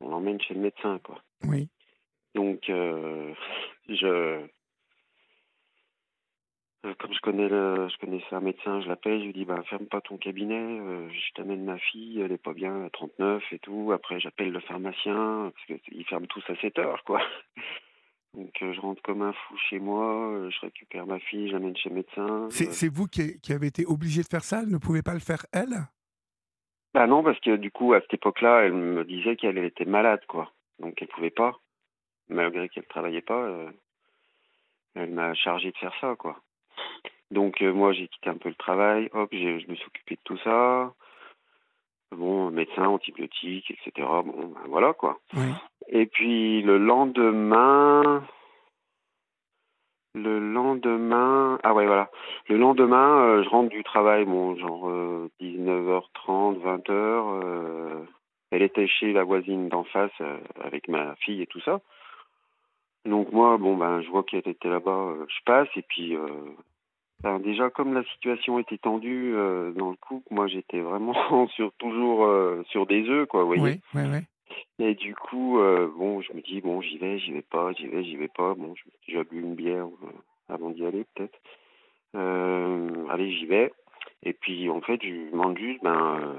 On l'emmène chez le médecin, quoi. Oui. Donc, euh, je. Euh, comme je connais le, je connaissais un médecin, je l'appelle, je lui dis bah ferme pas ton cabinet, euh, je t'amène ma fille, elle est pas bien à 39 et tout. Après j'appelle le pharmacien parce qu'ils ferment tous à 7 heures quoi. [LAUGHS] Donc je rentre comme un fou chez moi, je récupère ma fille, je l'amène chez le médecin. C'est c'est vous qui, qui avez été obligé de faire ça Elle ne pouvait pas le faire, elle? Bah non parce que du coup à cette époque-là, elle me disait qu'elle était malade quoi, donc elle pouvait pas, malgré qu'elle travaillait pas. euh, elle m'a chargé de faire ça quoi. Donc euh, moi j'ai quitté un peu le travail, hop, je me suis occupé de tout ça. Bon, médecin, antibiotiques, etc. Bon, ben voilà quoi. Oui. Et puis le lendemain, le lendemain, ah ouais voilà, le lendemain, euh, je rentre du travail, bon genre euh, 19h30, 20h. euh, elle était chez la voisine d'en face avec ma fille et tout ça. Donc moi, bon ben, je vois qu'elle était là-bas, euh, je passe et puis euh, ben, déjà comme la situation était tendue euh, dans le couple, moi j'étais vraiment [LAUGHS] sur toujours euh, sur des œufs quoi, vous voyez. Oui, oui, oui. Et du coup, bon, je me dis bon, j'y vais, j'y vais pas, j'y vais, j'y vais pas. Bon, me déjà bu une bière avant d'y aller peut-être. Allez, j'y vais. Et puis en fait, je lui demande juste, ben,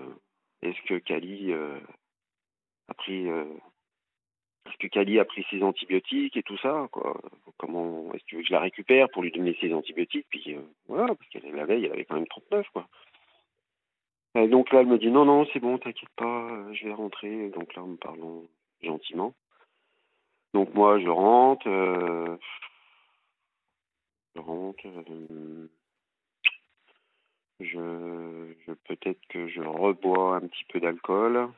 est-ce que Cali a pris est-ce que Cali a pris ses antibiotiques et tout ça, quoi Comment est-ce que tu veux que je la récupère pour lui donner ses antibiotiques? Puis euh, voilà, parce qu'elle la veille, elle avait quand même 39, quoi. Et donc là, elle me dit non, non, c'est bon, t'inquiète pas, euh, je vais rentrer. Donc là, me parlant gentiment. Donc moi, je rentre, euh, je rentre, euh, je peut-être que je rebois un petit peu d'alcool.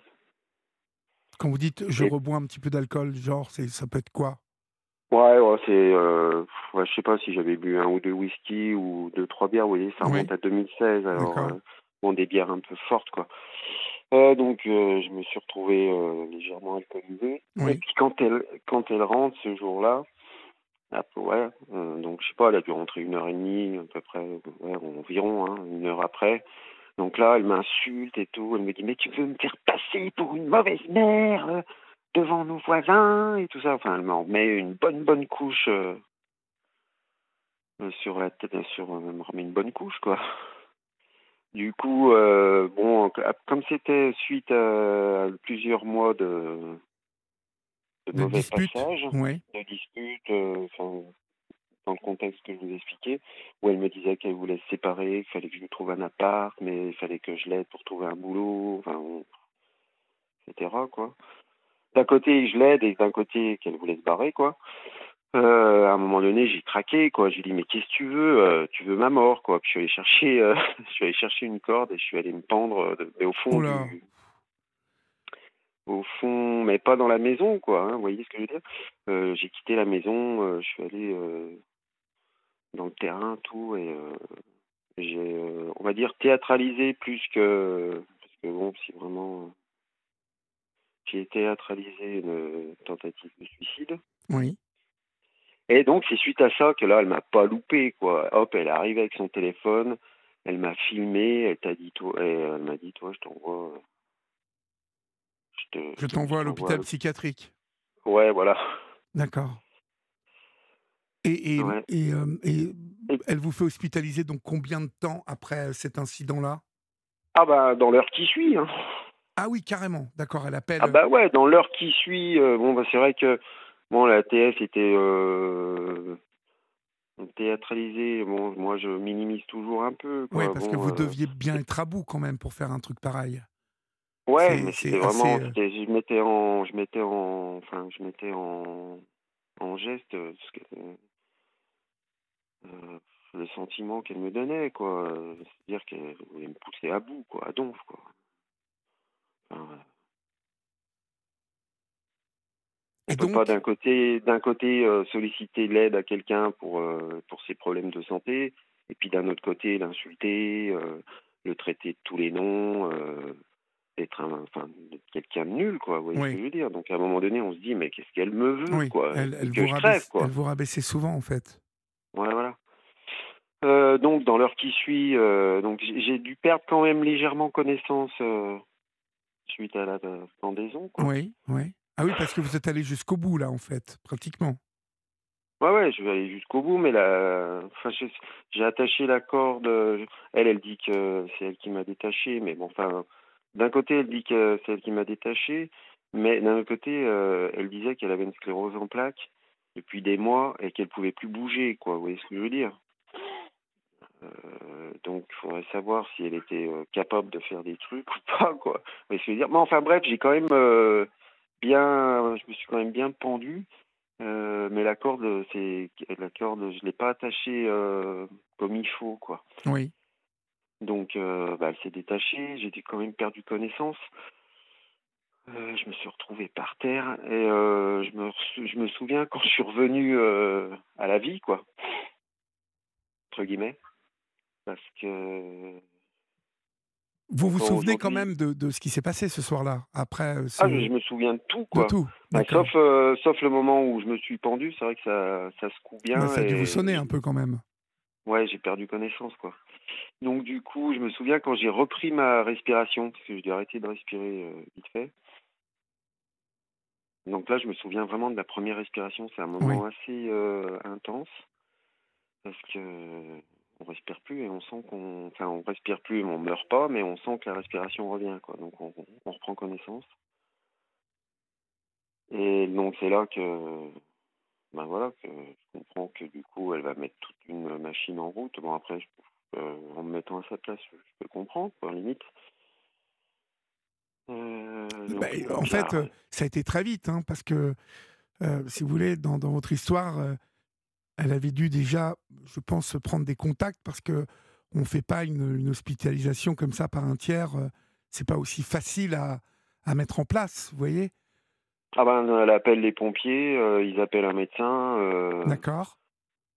Quand vous dites je Et- rebois un petit peu d'alcool, genre, ça peut être quoi? Ouais, ouais, c'est, euh, ouais, je sais pas si j'avais bu un ou deux whisky ou deux, trois bières, vous voyez, ça Oui. remonte à 2016, alors, euh, bon, des bières un peu fortes, quoi. Euh, donc, je me suis retrouvé légèrement alcoolisé. Oui. Et puis, quand elle, quand elle rentre ce jour-là, ouais, donc, je sais pas, elle a dû rentrer une heure et demie, à peu près, ouais, environ, hein, une heure après. Donc là, elle m'insulte et tout, elle me dit, mais tu veux me faire passer pour une mauvaise mère euh, devant nos voisins et tout ça. Enfin, elle m'en met une bonne, bonne couche euh, euh, sur la tête, sur, elle me remet une bonne couche, quoi. Du coup, euh, bon, comme c'était suite à plusieurs mois de, de, De mauvais dispute passages, de disputes, enfin, dans le contexte que je vous expliquais, où elle me disait qu'elle voulait se séparer, qu'il fallait que je lui trouve un appart, mais il fallait que je l'aide pour trouver un boulot, enfin, on- etc. quoi. D'un côté, je l'aide et d'un côté, qu'elle voulait se barrer, quoi. Euh, à un moment donné, j'ai craqué, quoi. J'ai dit, mais qu'est-ce que tu veux Euh, Tu veux ma mort, quoi. Puis je suis allé chercher, euh, [LAUGHS] je suis allé chercher une corde et je suis allé me pendre, mais au fond du, au fond, mais pas dans la maison, quoi. hein, vous voyez ce que je veux dire J'ai quitté la maison, je suis allé dans le terrain, tout, et euh, j'ai, euh, on va dire, théâtralisé plus que, parce que bon, si vraiment, euh, j'ai théâtralisé une tentative de suicide. Oui. Et donc, c'est suite à ça que là, elle m'a pas loupé, quoi. Hop, elle est arrivée avec son téléphone, elle m'a filmé, elle t'a dit, toi, elle m'a dit, toi, je t'envoie. Je, te- Je t'envoie à l'hôpital psychiatrique. Ouais, voilà. D'accord. Et, et, Ouais. et, euh, et Et- elle vous fait hospitaliser donc combien de temps après cet incident-là? Ah bah, dans l'heure qui suit, hein. Ah oui, carrément. D'accord, elle appelle. Ah bah ouais, dans l'heure qui suit, euh, bon bah c'est vrai que bon la TF était euh, théâtralisée. Bon, moi je minimise toujours un peu. Oui, parce que vous euh, deviez bien être à bout quand même pour faire un truc pareil. Ouais, mais c'est c'était vraiment, assez, euh, je mettais en, je mettais en, enfin je mettais en, en geste euh, le sentiment qu'elle me donnait quoi. C'est-à-dire qu'elle voulait me pousser à bout quoi, à donf quoi. Enfin, Et On peut donc, pas d'un côté, d'un côté euh, solliciter l'aide à quelqu'un pour euh, pour ses problèmes de santé, et puis d'un autre côté l'insulter, le traiter de tous les noms, être enfin quelqu'un de nul quoi. Vous voyez Oui. ce que je veux dire? Donc à un moment donné, on se dit mais qu'est-ce qu'elle me veut oui, quoi? elle, elle Que vous je rabaisse, crève quoi. elle vous rabaissait souvent en fait. Ouais, voilà. Euh, donc dans l'heure qui suit, euh, donc j'ai dû perdre quand même légèrement connaissance euh, suite à la pendaison quoi. Oui, oui. Ah oui, parce que vous êtes allé jusqu'au bout là en fait, pratiquement. Ouais, ouais, je vais aller jusqu'au bout, mais là, enfin, j'ai attaché la corde. Elle, elle dit que c'est elle qui m'a détaché, mais bon, enfin, d'un côté, elle dit que c'est elle qui m'a détaché, mais d'un autre côté, elle disait qu'elle avait une sclérose en plaques depuis des mois et qu'elle pouvait plus bouger, quoi. Vous voyez ce que je veux dire? Euh, donc, il faudrait savoir si elle était euh, capable de faire des trucs [LAUGHS] ou pas, quoi. Vous voyez ce que je veux dire? Mais enfin, bref, j'ai quand même euh, bien, je me suis quand même bien pendu. Mais la corde, c'est la corde, je l'ai pas attachée comme il faut, quoi. Oui. Donc, bah, elle s'est détachée. J'ai quand même perdu connaissance. Euh, je me suis retrouvé par terre et euh, je me je me souviens quand je suis revenu euh, à la vie, quoi, entre guillemets, parce que Vous vous Bon, souvenez quand même de, de ce qui s'est passé ce soir-là, après ce... ah, je me souviens de tout, de quoi. tout Bah, sauf sauf le moment où je me suis pendu, c'est vrai que ça ça secoue bien. Bah, ça a dû et- vous sonner un peu quand même. Ouais, j'ai perdu connaissance, quoi. Donc, du coup, je me souviens quand j'ai repris ma respiration, parce que j'ai dû arrêter de respirer euh, vite fait. Donc là, je me souviens vraiment de la première respiration. C'est un moment assez euh, intense, parce que on respire plus et on sent qu'on, enfin, on respire plus, mais on meurt pas, mais on sent que la respiration revient, quoi. Donc, on, on reprend connaissance. Et donc, c'est là que ben voilà, que je comprends que du coup, elle va mettre toute une machine en route. Bon, après, je- euh, en me mettant à sa place, je peux comprendre, quoi, limite. Euh, Bah, donc, en fait, euh, ça a été très vite, hein, parce que, euh, si vous voulez, dans, dans votre histoire, euh, elle avait dû déjà, je pense, se prendre des contacts, parce que on ne fait pas une, une hospitalisation comme ça par un tiers. euh, c'est pas aussi facile à, à mettre en place, vous voyez? Ah ben, elle appelle les pompiers, ils appellent un médecin, D'accord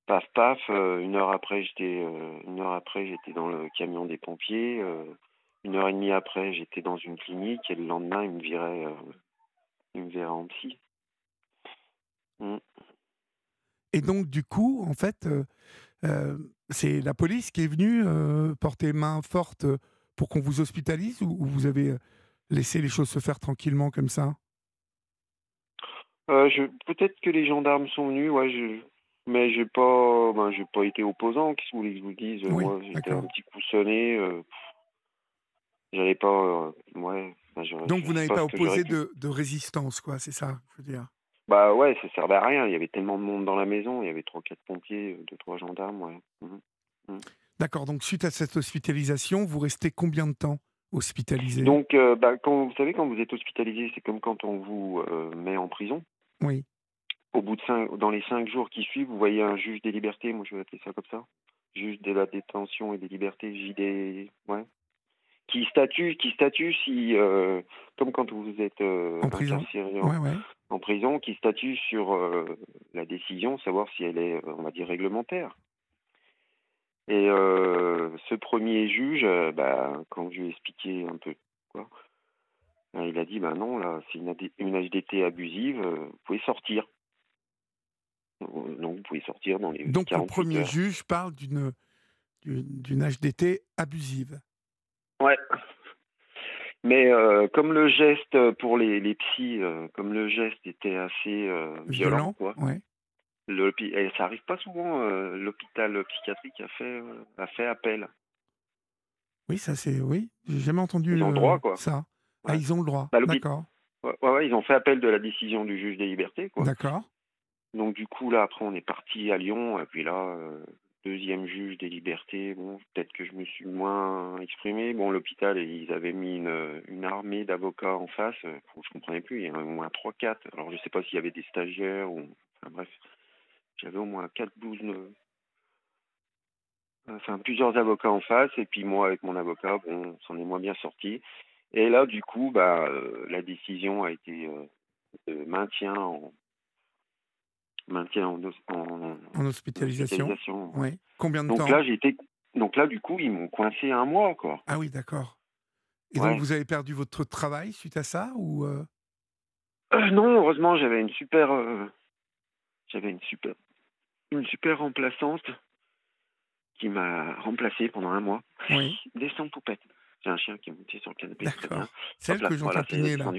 paf paf. une heure après, j'étais, une heure après, j'étais dans le camion des pompiers. Une heure et demie après, j'étais dans une clinique et le lendemain, ils me viraient, euh, me en psy. Mm. Et donc, du coup, en fait, euh, euh, c'est la police qui est venue euh, porter main forte pour qu'on vous hospitalise ou, ou vous avez laissé les choses se faire tranquillement comme ça? Je, peut-être que les gendarmes sont venus, ouais, je, mais j'ai pas, ben, j'ai pas été opposant. Qu'est-ce que vous voulez que je vous dise? Oui, Moi, j'étais un petit coup sonné. Pas, euh, ouais. Donc, vous n'avez pas opposé de, de résistance, quoi, c'est ça, je veux dire. Bah ouais, ça servait à rien. Il y avait tellement de monde dans la maison. Il y avait trois, quatre pompiers, euh, deux, trois gendarmes, ouais. Mhm. D'accord, donc suite à cette hospitalisation, vous restez combien de temps hospitalisé? Donc, euh, bah, quand vous savez, quand vous êtes hospitalisé, c'est comme quand on vous euh, met en prison. Oui, Au bout de cinq, dans les cinq jours qui suivent, vous voyez un juge des libertés. Moi, je vais appeler ça comme ça. Juge de la détention et des libertés, JD, ouais. Qui statue, qui statue si, euh, comme quand vous êtes euh, En prison. incarcéré en, ouais, ouais. en prison, qui statue sur euh, la décision, savoir si elle est, on va dire, réglementaire. Et euh, ce premier juge, bah, quand je lui ai expliqué un peu quoi, il a dit, bah non, là, c'est une, HDT abusive, vous pouvez sortir. Donc, vous pouvez sortir dans les Donc le 48 premier heures. juge parle d'une d'une HDT abusive. Ouais. Mais euh, comme le geste pour les, les psys, euh, comme le geste était assez euh, violent, quoi, ouais. l'hôpi- et ça arrive pas souvent, l'hôpital psychiatrique a fait, a fait appel. Oui, ça c'est oui. J'ai jamais entendu Ils ont le droit, quoi. ça. Ah, ils ont le droit. Bah, D'accord, Ouais, ouais, ouais, ils ont fait appel de la décision du juge des libertés, quoi. d'accord. Donc du coup là après on est parti à Lyon et puis là deuxième juge des libertés. Bon peut-être que je me suis moins exprimé. Bon l'hôpital ils avaient mis une, armée d'avocats en face. Euh, je comprenais plus il y en avait au moins trois quatre. Alors je sais pas s'il y avait des stagiaires ou enfin bref. J'avais au moins quatre douze euh, enfin plusieurs avocats en face. Et puis moi avec mon avocat bon on s'en est moins bien sorti. Et là du coup bah euh, la décision a été euh, maintien en maintien en, en, En hospitalisation. hospitalisation. Oui. Combien de Donc temps là, j'ai. Donc là, du coup, ils m'ont coincé un mois, quoi. Ah oui, d'accord. Et Ouais. donc vous avez perdu votre travail suite à ça ou euh, Euh, non, heureusement, j'avais une super. euh, J'avais une super. Une super remplaçante qui m'a remplacé pendant un mois. Oui, [LAUGHS] Descends, poupette. J'ai un chien qui est monté sur le canapé. d'accord. Celle Hop là, que j'entends voilà, là.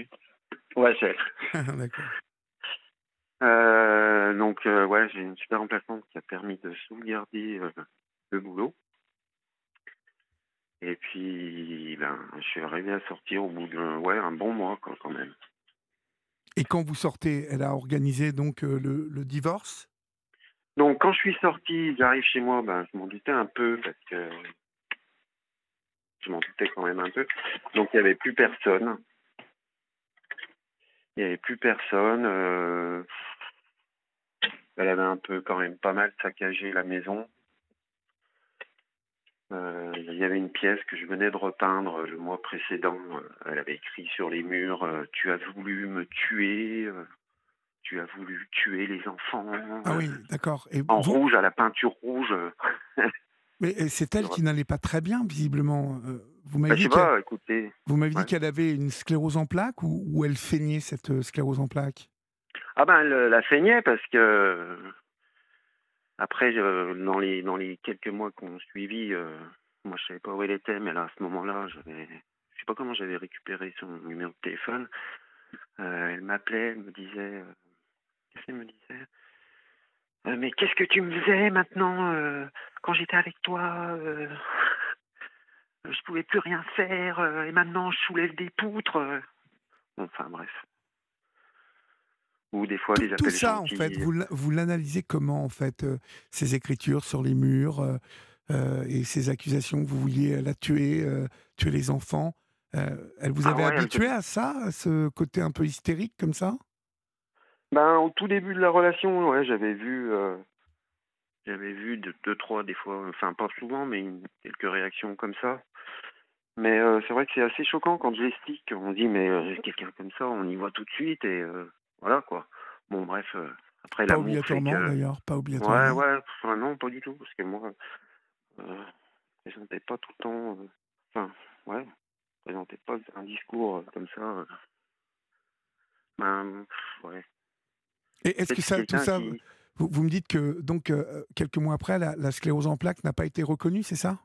Ouais, c'est. [LAUGHS] d'accord. Euh, donc euh, ouais, j'ai une super remplaçante qui a permis de sauvegarder euh, le boulot. Et puis, ben, je suis arrivé à sortir au bout d'un ouais, un bon mois quoi, quand même. Et quand vous sortez, elle a organisé donc le, le divorce? Donc quand je suis sorti, j'arrive chez moi, ben, je m'en doutais un peu parce que je m'en doutais quand même un peu. Donc il n'y avait plus personne. Il n'y avait plus personne. euh, Elle avait un peu quand même pas mal saccagé la maison. Euh, il y avait une pièce que je venais de repeindre le mois précédent. Euh, Elle avait écrit sur les murs Tu as voulu me tuer, tu as voulu tuer les enfants. Ah oui, d'accord. En vous- rouge, à la peinture rouge. [LAUGHS] mais c'est elle qui n'allait pas très bien, visiblement. Euh, Vous Bah, m'avez je sais dit qu'elle pas, écoutez. vous m'avez dit qu'elle avait une sclérose en plaques ou, ou elle feignait cette euh, sclérose en plaques Ah ben, elle la saignait parce que après, je- dans les dans les quelques mois qu'on suivi, euh, moi je savais pas où elle était, mais là à ce moment-là, j'avais, je sais pas comment j'avais récupéré son numéro de téléphone. Euh, elle m'appelait, elle me disait, euh, qu'est-ce qu'elle me disait? Euh, Mais qu'est-ce que tu me faisais maintenant euh, quand j'étais avec toi euh, Je pouvais plus rien faire euh, et maintenant je soulève des poutres. euh. Enfin bref. Ou des fois Tout, tout appels ça, en fait, vous, l'a- vous l'analysez comment, en fait, euh, ces écritures sur les murs euh, euh, et ces accusations que vous vouliez la tuer, euh, tuer les enfants euh, Elle vous Ah avait ouais, habitué à ça, à ce côté un peu hystérique comme ça? Ben, au tout début de la relation, ouais, j'avais vu, euh, j'avais vu deux, deux, trois, des fois, enfin pas souvent, mais une- quelques réactions comme ça. Mais euh, c'est vrai que c'est assez choquant quand je l'explique. On dit, mais euh, quelqu'un comme ça, on y voit tout de suite et euh, voilà quoi. Bon, bref, euh, après Pas l'amour fait obligatoirement, d'ailleurs, pas Ouais, obligatoirement. ouais, enfin, non, pas du tout, parce que moi, euh, je présentais pas tout le temps, euh, enfin, ouais, je présentais pas un discours euh, comme ça. euh. Ben, ouais. Et est-ce que ça, tout ça, qui- vous, vous me dites que donc euh, quelques mois après, la, la sclérose en plaques n'a pas été reconnue, c'est ça?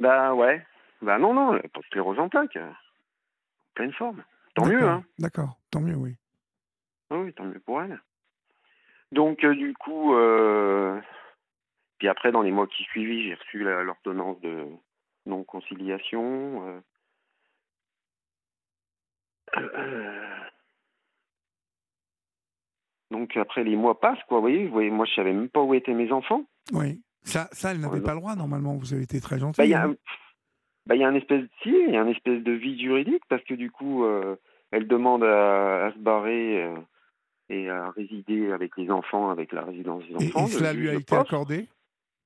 Bah ouais. Bah non, non, pas de sclérose en plaques. euh, En pleine forme. Tant mieux, hein. D'accord, tant mieux, oui. Ah oui, tant mieux pour elle. Donc, euh, du coup, euh, puis après, dans les mois qui suivis, j'ai reçu l'ordonnance de non-conciliation. euh. Donc, après, les mois passent, quoi. Vous voyez, vous voyez moi, je savais même pas où étaient mes enfants. Oui. Ça, ça elle n'avait pas le droit, normalement. Vous avez été très gentil. Bah, y a hein. Bah, il y a un espèce, si, il y a un espèce de vide juridique parce que du coup, euh, elle demande à, à se barrer euh, et à résider avec les enfants, avec la résidence des Et, enfants. et Le cela lui a été accordé?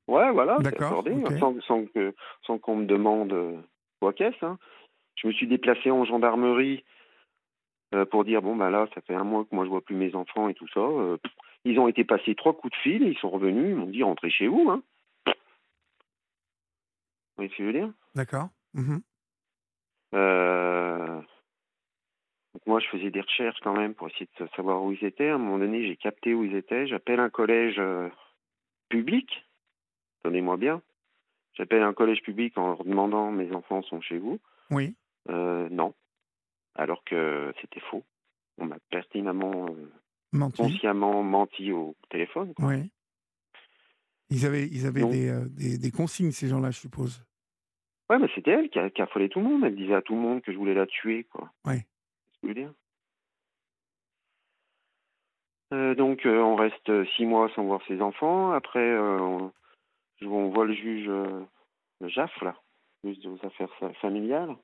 Ouais, voilà, accordé, sans, sans que sans qu'on me demande euh, quoi qu'est-ce. hein. Je me suis déplacé en gendarmerie euh, pour dire bon bah là, ça fait un mois que moi je vois plus mes enfants et tout ça. ils ont été passés trois coups de fil, ils sont revenus, ils m'ont dit rentrez chez vous. Hein. Que je veux dire? D'accord. Mhm. Euh, donc moi, je faisais des recherches quand même pour essayer de savoir où ils étaient. À un moment donné, j'ai capté où ils étaient. J'appelle un collège euh, public. Donnez-moi bien. J'appelle un collège public en leur demandant mes enfants sont chez vous. Oui. Euh, non. Alors que c'était faux. On m'a pertinemment, euh, Menti. consciemment menti au téléphone. quoi. Oui. Ils avaient, ils avaient des, euh, des, des consignes, ces gens-là, je suppose. Ouais, mais c'était elle qui, a, qui affolait tout le monde. Elle disait à tout le monde que je voulais la tuer, quoi. Ouais. Que je veux dire. Euh, donc, euh, on reste six mois sans voir ses enfants. Après, on, voit le juge, le JAF, là, juge aux affaires fa- familiales,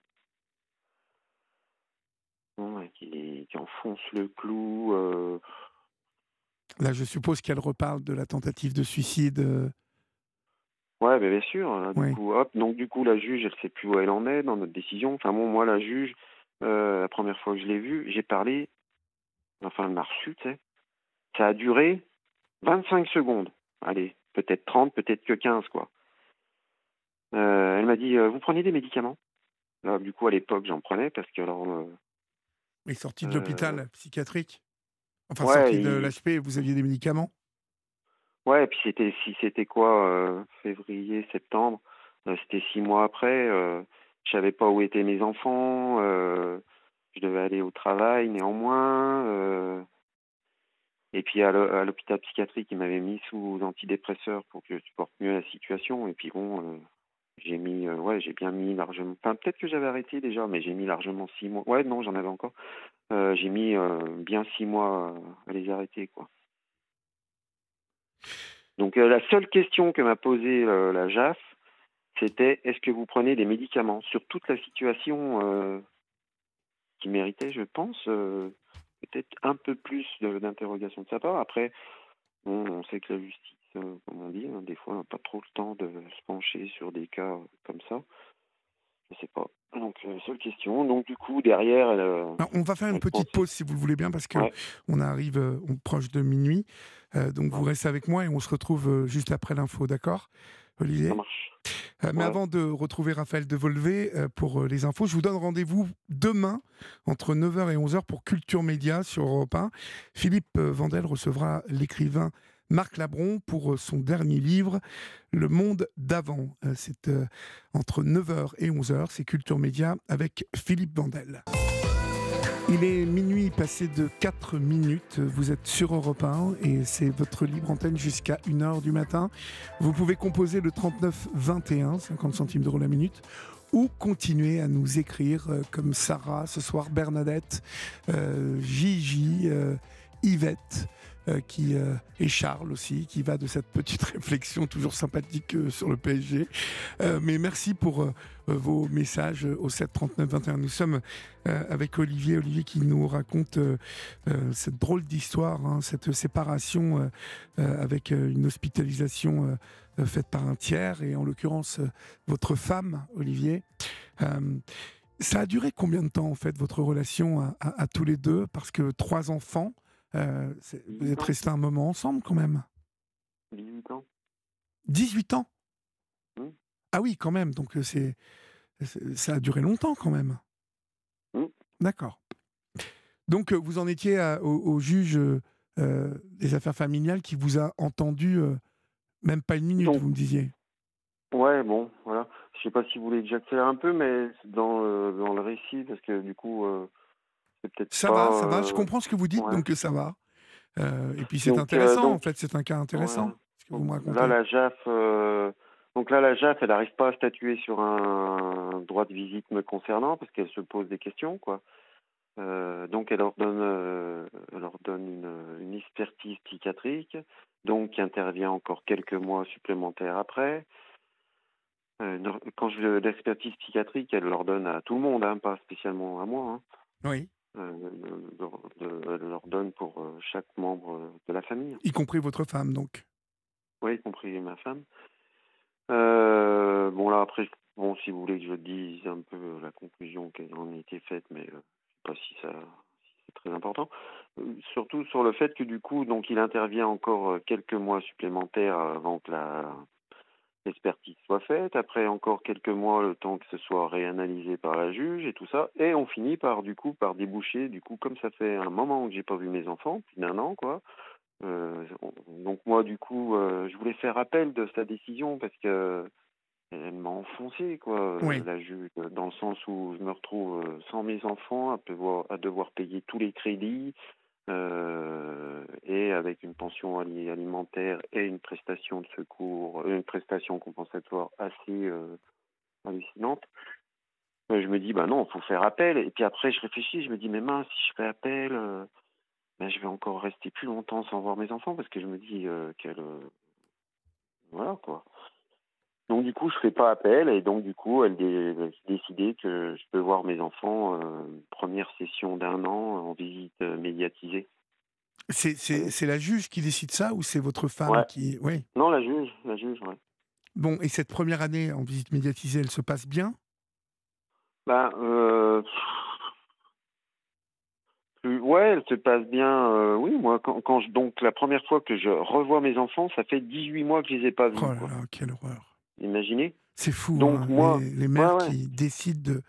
qui enfonce le clou. Là, je suppose qu'elle reparle de la tentative de suicide. euh, Ouais, ben, bien sûr. hein, Du Oui. coup, hop, donc du coup, la juge, elle sait plus où elle en est dans notre décision. Enfin bon, moi, la juge, euh, la première fois que je l'ai vue, j'ai parlé, enfin, elle m'a reçu, tu sais. Ça a duré 25 secondes. Allez, peut-être 30, peut-être que 15, quoi. Euh, elle m'a dit, euh, vous prenez des médicaments? Là, du coup, à l'époque, j'en prenais parce que alors, est sortie de l'hôpital psychiatrique. Enfin, ouais, sortie de l'HP, vous aviez des médicaments? Ouais, et puis c'était si c'était quoi, euh, février, septembre, euh, c'était six mois après. Euh, je savais pas où étaient mes enfants. euh, je devais aller au travail néanmoins. Et puis à l'hôpital psychiatrique, ils m'avaient mis sous antidépresseurs pour que je supporte mieux la situation. Et puis bon, j'ai mis, ouais, j'ai bien mis largement. Enfin, peut-être que j'avais arrêté déjà, mais j'ai mis largement six mois. Ouais, non, j'en avais encore. J'ai mis bien six mois à les arrêter, quoi. Donc la seule question que m'a posée la JAF, c'était est-ce que vous prenez des médicaments? Sur toute la situation qui méritait, je pense, peut-être un peu plus d'interrogation de, sa part. Après, on sait que la justice, euh, comme on dit, hein, des fois, n'a pas trop le temps de se pencher sur des cas comme ça. Je sais pas. Donc, euh, seule question. Donc, du coup, derrière. Euh, on va faire une petite pause si vous le voulez bien, parce que on arrive on proche de minuit. donc, vous restez avec moi et on se retrouve juste après l'info, d'accord Olivier? Euh, mais avant de retrouver Raphaël Devolvé euh, pour euh, les infos, je vous donne rendez-vous demain entre 9h et 11h pour Culture Média sur Europe 1. Philippe Vandel recevra l'écrivain Marc Labron pour son dernier livre, Le Monde d'avant. C'est entre 9h et 11h, c'est Culture Média avec Philippe Vandel. Il est minuit passé de 4 minutes. Vous êtes sur Europe 1 et c'est votre libre antenne jusqu'à 1h du matin. Vous pouvez composer le 39 21, 50 centimes d'euros la minute ou continuer à nous écrire euh, comme Sarah ce soir, Bernadette, euh, Gigi, euh, Yvette. Euh, qui, euh, et Charles aussi, qui va de cette petite [LAUGHS] réflexion toujours sympathique euh, sur le PSG. mais merci pour vos messages au 7 39 21. Nous sommes avec Olivier, Olivier qui nous raconte cette drôle d'histoire, hein, cette séparation avec une hospitalisation faite par un tiers, et en l'occurrence votre femme, Olivier. ça a duré combien de temps en fait votre relation à tous les deux? Parce que trois enfants, euh, vous êtes restés un moment ensemble quand même 18 ans. 18 ans? Mmh. Ah oui, quand même. Donc euh, c'est, ça a duré longtemps quand même. Mmh. D'accord. Donc euh, vous en étiez au, juge des affaires familiales qui vous a entendu même pas une minute, vous me disiez. Ouais, bon, voilà. Je sais pas si vous voulez que j'accélère un peu, mais dans, dans le récit, parce que du coup, ça va, ça va. Je comprends ce que vous dites, donc ça va. Euh, et puis c'est euh, intéressant, en fait, c'est un cas intéressant. Ce que vous me racontez. Là, la JAF, euh, donc là, la JAF, elle n'arrive pas à statuer sur un droit de visite me concernant parce qu'elle se pose des questions, quoi. donc elle ordonne, elle ordonne une, une, expertise psychiatrique, donc qui intervient encore quelques mois supplémentaires après. quand je l'expertise psychiatrique, elle l'ordonne à tout le monde, hein, pas spécialement à moi. Hein. Oui. Euh, leur donne pour euh, chaque membre de la famille. Y compris votre femme, donc Oui, y compris ma femme. Euh, bon, là, après, bon, si vous voulez que je dise un peu la conclusion qui en a été faite, mais je ne sais pas si ça c'est très important. surtout sur le fait que du coup, donc il intervient encore quelques mois supplémentaires avant que la l'expertise soit faite, après encore quelques mois le temps que ce soit réanalysé par la juge et tout ça, et on finit par du coup par déboucher, du coup comme ça fait un moment que j'ai pas vu mes enfants, plus d'un an quoi. Euh, donc moi du coup euh, je voulais faire appel de sa décision parce que elle m'a enfoncé quoi. La juge dans le sens où je me retrouve sans mes enfants à devoir, à devoir payer tous les crédits euh, et avec une pension alimentaire et une prestation de secours, euh, une prestation compensatoire assez euh, hallucinante. je me dis, bah non, il faut faire appel. Et puis après, je réfléchis, je me dis, mais mince, si je fais appel, ben, je vais encore rester plus longtemps sans voir mes enfants parce que je me dis qu'elle. voilà, quoi. Donc du coup, je fais pas appel et donc du coup, elle a décidé que je peux voir mes enfants euh, première session d'un an en visite euh, médiatisée. C'est la juge qui décide ça ou c'est votre femme qui oui Non, la juge, la juge, ouais. Bon, et cette première année en visite médiatisée, elle se passe bien? Ben, euh... ouais, elle se passe bien. Euh, oui, moi, quand, quand, je, donc la première fois que je revois mes enfants, ça fait 18 mois que je les ai pas vus. Oh là là, quelle horreur Imaginez. C'est fou, Donc, hein, moi, les, mères qui décident de.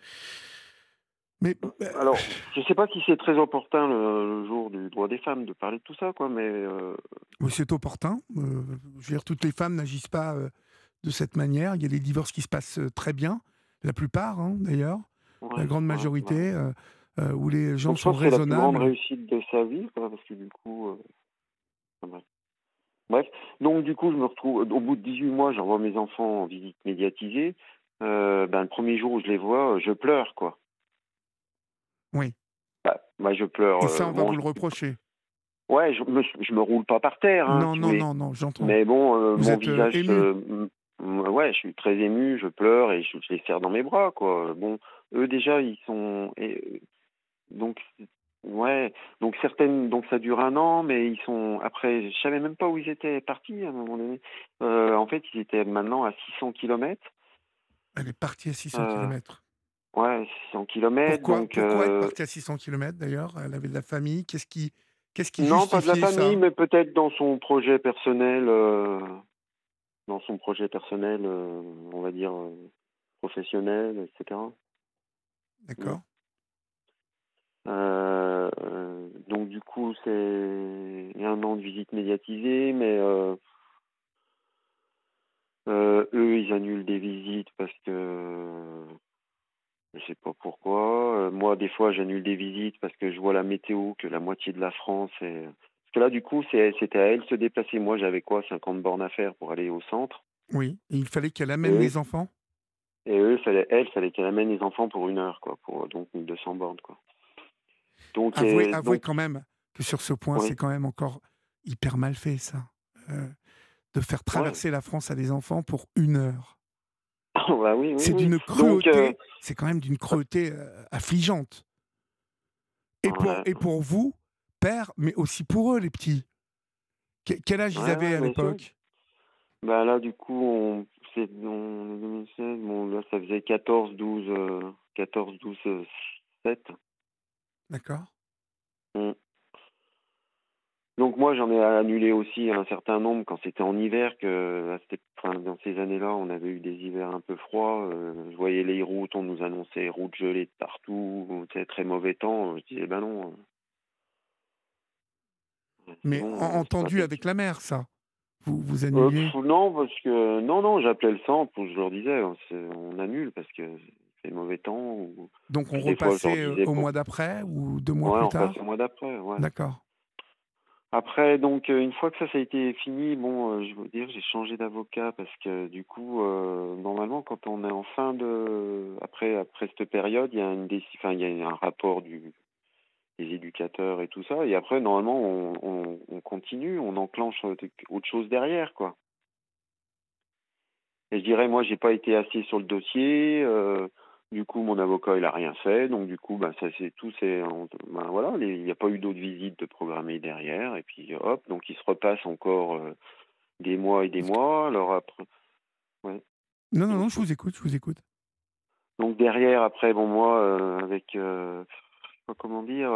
Mais euh, alors, je ne sais pas si c'est très opportun le, jour du droit des femmes de parler de tout ça, quoi, mais. Euh, oui, c'est opportun. Euh, je veux dire, toutes les femmes n'agissent pas de cette manière. Il y a des divorces qui se passent très bien, la plupart, hein, d'ailleurs, la grande majorité, où les gens sont raisonnables. C'est la grande réussite de sa vie, parce que du coup. Bref, donc du coup, je me retrouve, au bout de 18 mois, j'envoie mes enfants en visite médiatisée. Euh, ben, le premier jour où je les vois, je pleure, quoi. Oui. Bah, bah je pleure. Et ça, on euh, va bon, vous le reprocher. Ouais, je me, je me roule pas par terre. Hein, non, non, non, non, j'entends. Mais bon, euh, mon euh, visage, ému. euh, m- m- ouais, je suis très ému, je pleure et je, je les serre dans mes bras, quoi. Bon, eux déjà, ils sont, et, donc, ouais, donc certaines, donc ça dure un an, mais ils sont, après, je savais même pas où ils étaient partis à un moment donné. Euh, en fait, ils étaient maintenant à 600 kilomètres. Elle est partie à 600 Euh, km. Ouais, 600 kilomètres. Pourquoi, donc, pourquoi elle est euh, partie à 600 km d'ailleurs? Elle avait de la famille. Qu'est-ce qui, qu'est-ce qui Non, pas de la famille, mais peut-être dans son projet personnel, euh, dans son projet personnel, on va dire professionnel, etc. D'accord. Euh, donc du coup, c'est un an de visite médiatisée, mais euh, euh, eux, ils annulent des visites parce que je sais pas pourquoi. Moi, des fois, j'annule des visites parce que je vois la météo que la moitié de la France est. Parce que là, du coup, c'était à elle de se déplacer. Moi, j'avais quoi, 50 bornes à faire pour aller au centre. Oui. Et il fallait qu'elle amène les enfants? Et eux, fallait, elle, fallait qu'elle amène les enfants pour une heure, quoi, pour donc 1200 bornes, quoi. Donc, Avouez, et- avouez donc- quand même que sur ce point, Oui. c'est quand même encore hyper mal fait, ça. Euh, de faire traverser la France à des enfants pour une heure. [LAUGHS] bah oui, oui, c'est d'une Donc, cruauté, euh, c'est quand même d'une cruauté euh, affligeante. Et pour, Ouais. et pour vous, père, mais aussi pour eux, les petits. Que- quel âge ils Ouais, avaient ouais, à l'époque? Bah là, du coup, on, c'est en 2016, bon, là, ça faisait 14, 12, euh, 14, 12, euh, 7. D'accord Mm. Donc moi, j'en ai annulé aussi un certain nombre quand c'était en hiver, que enfin, dans ces années-là, on avait eu des hivers un peu froids. euh, je voyais les routes, on nous annonçait routes gelées de partout, très mauvais temps. Je disais, ben non. euh, c'est Mais euh, pas entendu avec la mère, ça Vous, vous Euh, annuliez pff, non, parce que non, non, j'appelais le centre, je leur disais, c'est- on annule parce que c'est mauvais temps. Ou... Donc on fois, repassait euh, disais, au bon. mois d'après ou deux mois ouais, plus on tard au mois d'après. Ouais. D'accord. Après, donc, euh, une fois que ça, ça a été fini, bon, euh, je veux dire, j'ai changé d'avocat parce que du coup, euh, normalement, quand on est en fin de, après, après cette période, il y a une enfin, il y a un rapport du, des éducateurs et tout ça, et après, normalement, on, on, on continue, on enclenche autre chose derrière, quoi. Et je dirais, moi, j'ai pas été assez sur le dossier. euh, du coup, mon avocat, il a rien fait. Donc, du coup, ben, ça, c'est tout. C'est, ben, voilà, il n'y a pas eu d'autres visites de programmées derrière. Et puis, hop, donc, il se repasse encore euh, des mois et des mois. Alors après, Non, non, non, je vous écoute, je vous écoute. donc derrière, après, bon, moi, euh, avec, euh, je sais pas comment dire,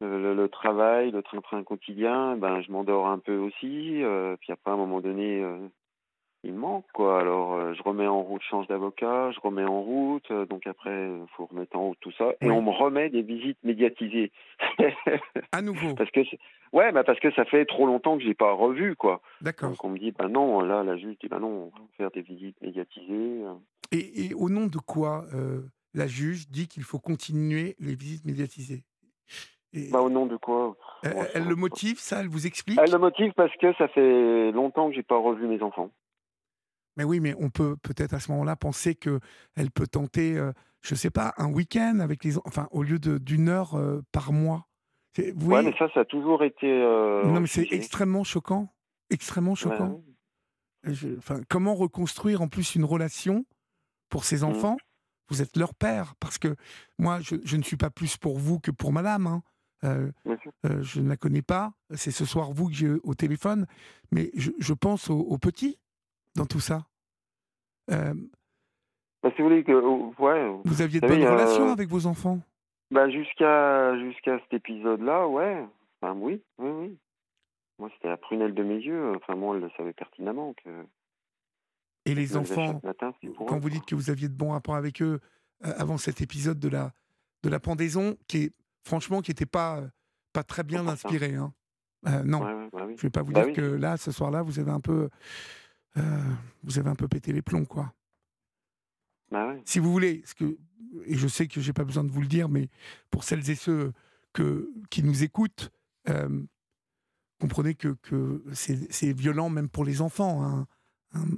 le, le- le travail, le train-train quotidien, ben, je m'endors un peu aussi. puis après, à un moment donné, il manque, quoi. Alors, euh, je remets en route, change d'avocat, je remets en route. euh, donc après, il faut remettre en route tout ça. Et Oui. on me remet des visites médiatisées. À nouveau. [LAUGHS] parce que, ouais, bah parce que ça fait trop longtemps que j'ai pas revu, quoi. D'accord. Donc on me dit, bah non, là, la juge dit, bah non, on va faire des visites médiatisées. euh. Et, et au nom de quoi euh, la juge dit qu'il faut continuer les visites médiatisées? Et, Bah au nom de quoi? Elle, elle le motive, ça? Elle vous explique? Elle le motive parce que ça fait longtemps que j'ai pas revu mes enfants. Mais oui, mais on peut peut-être à ce moment-là penser que elle peut tenter, euh, je sais pas, un week-end avec les, en- enfin, au lieu d'une heure euh, par mois. Ouais, voyez mais ça, ça a toujours été. euh, Non, mais c'est extrêmement choquant, extrêmement choquant. ouais. Je- enfin, comment reconstruire en plus une relation pour ces Mm. enfants? Vous êtes leur père, parce que moi, je, je ne suis pas plus pour vous que pour madame. hein. Euh, euh, je ne la connais pas. C'est ce soir vous que j'ai au téléphone. Mais je, je pense aux, aux petits dans tout ça. Euh, Bah, si vous voulez que. ouais. vous aviez de bonnes relations avec vos enfants? Bah, jusqu'à jusqu'à cet épisode-là, ouais. Enfin, oui, oui, oui. Moi, c'était la prunelle de mes yeux. Enfin, moi, elle le savait pertinemment que. Et les enfants, matin, quand eux, vous dites que vous aviez de bons rapports avec eux euh, avant cet épisode de la, de la pendaison, qui est franchement qui n'était pas, euh, pas très bien inspiré. hein. Euh, non, Ouais, ouais, bah oui. je vais pas vous Bah dire oui. que là, ce soir-là, vous avez un peu, vous avez un peu pété les plombs, quoi. Bah ouais. Si vous voulez, ce que, et je sais que j'ai pas besoin de vous le dire, mais pour celles et ceux que, qui nous écoutent, euh, comprenez que, que c'est violent même pour les enfants. Hein.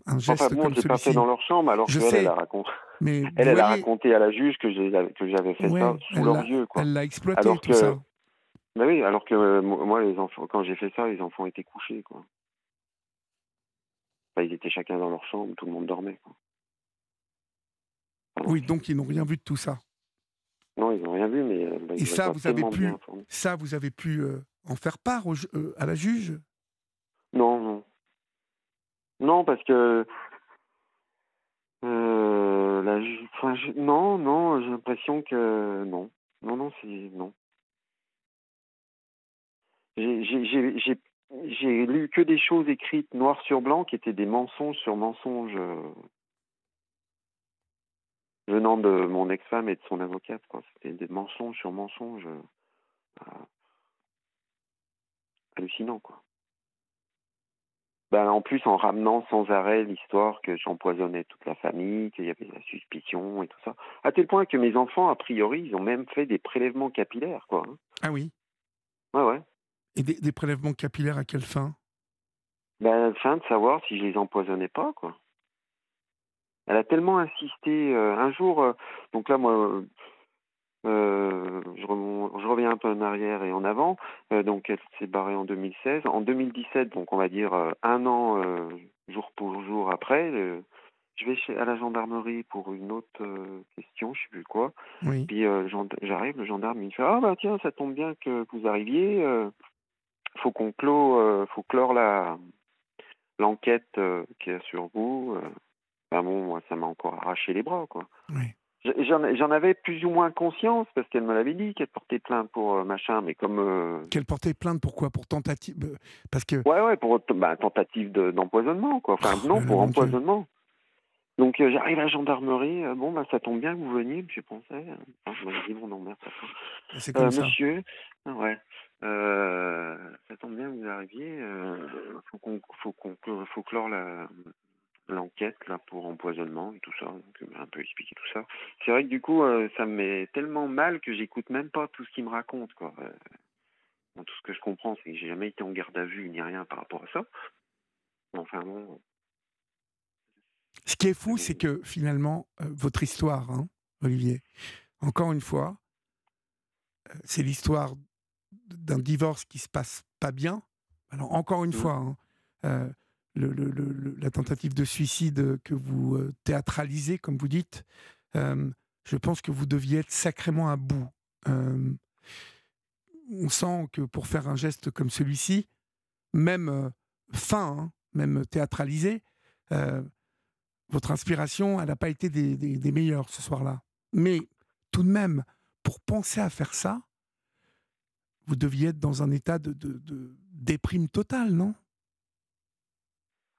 Un, geste enfin, comme celui-ci. pas fait dans leur chambre, alors je qu'elle, sais, elle a raconté. Mais elle, elle voyez, a raconté à la juge que, que j'avais fait ouais, ça sous leurs yeux. Quoi. Elle l'a exploité, Alors tout que- ça. Bah oui, alors que euh, moi, les enfants, quand j'ai fait ça, les enfants étaient couchés. Quoi. Enfin, ils étaient chacun dans leur chambre, tout le monde dormait. Quoi. Oui, donc ils n'ont rien vu de tout ça. Non, ils n'ont rien vu, mais euh, bah, Et ça, vous avez pu-. Ça, vous avez pu euh, en faire part au euh, à la juge? Non, non. Non, parce que. Euh, la ju- enfin, je- non, non, j'ai l'impression que. Non. Non, non, c'est. Non. J'ai- J'ai lu que des choses écrites noir sur blanc qui étaient des mensonges sur mensonges euh, venant de mon ex-femme et de son avocate. C'était des mensonges sur mensonges euh, euh, hallucinants. Quoi. Ben, en plus, en ramenant sans arrêt l'histoire que j'empoisonnais toute la famille, qu'il y avait la suspicion et tout ça. À tel point que mes enfants, a priori, ils ont même fait des prélèvements capillaires. Quoi. hein. Ah oui. Ouais, ouais. Et des, des prélèvements capillaires à quelle fin? Ben, afin de savoir si je les empoisonnais pas, quoi. Elle a tellement insisté. euh, un jour, euh, donc là, moi, euh, je, je reviens un peu en arrière et en avant. donc, elle s'est barrée en 2016. En 2017, donc on va dire un an, jour pour jour après, je vais chez, à la gendarmerie pour une autre question, je sais plus quoi. Oui. Puis j'arrive, le gendarme il me fait ah bah tiens ça tombe bien que vous arriviez. Faut qu'on clôt, euh, faut clore la l'enquête euh, qu'il y a sur vous. Ben bon, moi ça m'a encore arraché les bras quoi. Oui. J'en j'en avais plus ou moins conscience parce qu'elle me l'avait dit qu'elle portait plainte pour machin, mais comme euh, Qu'elle portait plainte, pourquoi Pour tentative Parce que. ouais ouais pour bah, tentative de- d'empoisonnement quoi. Enfin Oh non pour Dieu. empoisonnement. Donc euh, j'arrive à la gendarmerie, euh, bon bah ça tombe bien que vous veniez, puis je pensais, je me dis bon non merde. ça. C'est comme ça. monsieur, ah ouais, euh, ça tombe bien que vous arriviez. Euh, faut qu'on, faut qu'on, faut clore la l'enquête là pour empoisonnement et tout ça. Donc, m'a un peu expliqué tout ça. C'est vrai que du coup, euh, ça me met tellement mal que j'écoute même pas tout ce qu'il me raconte quoi. Euh, bon, tout ce que je comprends, c'est que j'ai jamais été en garde à vue ni rien par rapport à ça. Enfin bon, Ce qui est fou, c'est que finalement, euh, votre histoire, hein, Olivier, encore une fois, euh, c'est l'histoire d'un divorce qui se passe pas bien. Alors, encore une Mhm. fois, hein, euh, le- le- le- le- la tentative de suicide que vous euh, théâtralisez, comme vous dites, euh, je pense que vous deviez être sacrément à bout. Euh, on sent que pour faire un geste comme celui-ci, même fin, hein, même théâtralisé, votre inspiration, elle n'a pas été des, des- des meilleures ce soir-là. Mais tout de même, pour penser à faire ça, vous deviez être dans un état de, de- de déprime totale, non?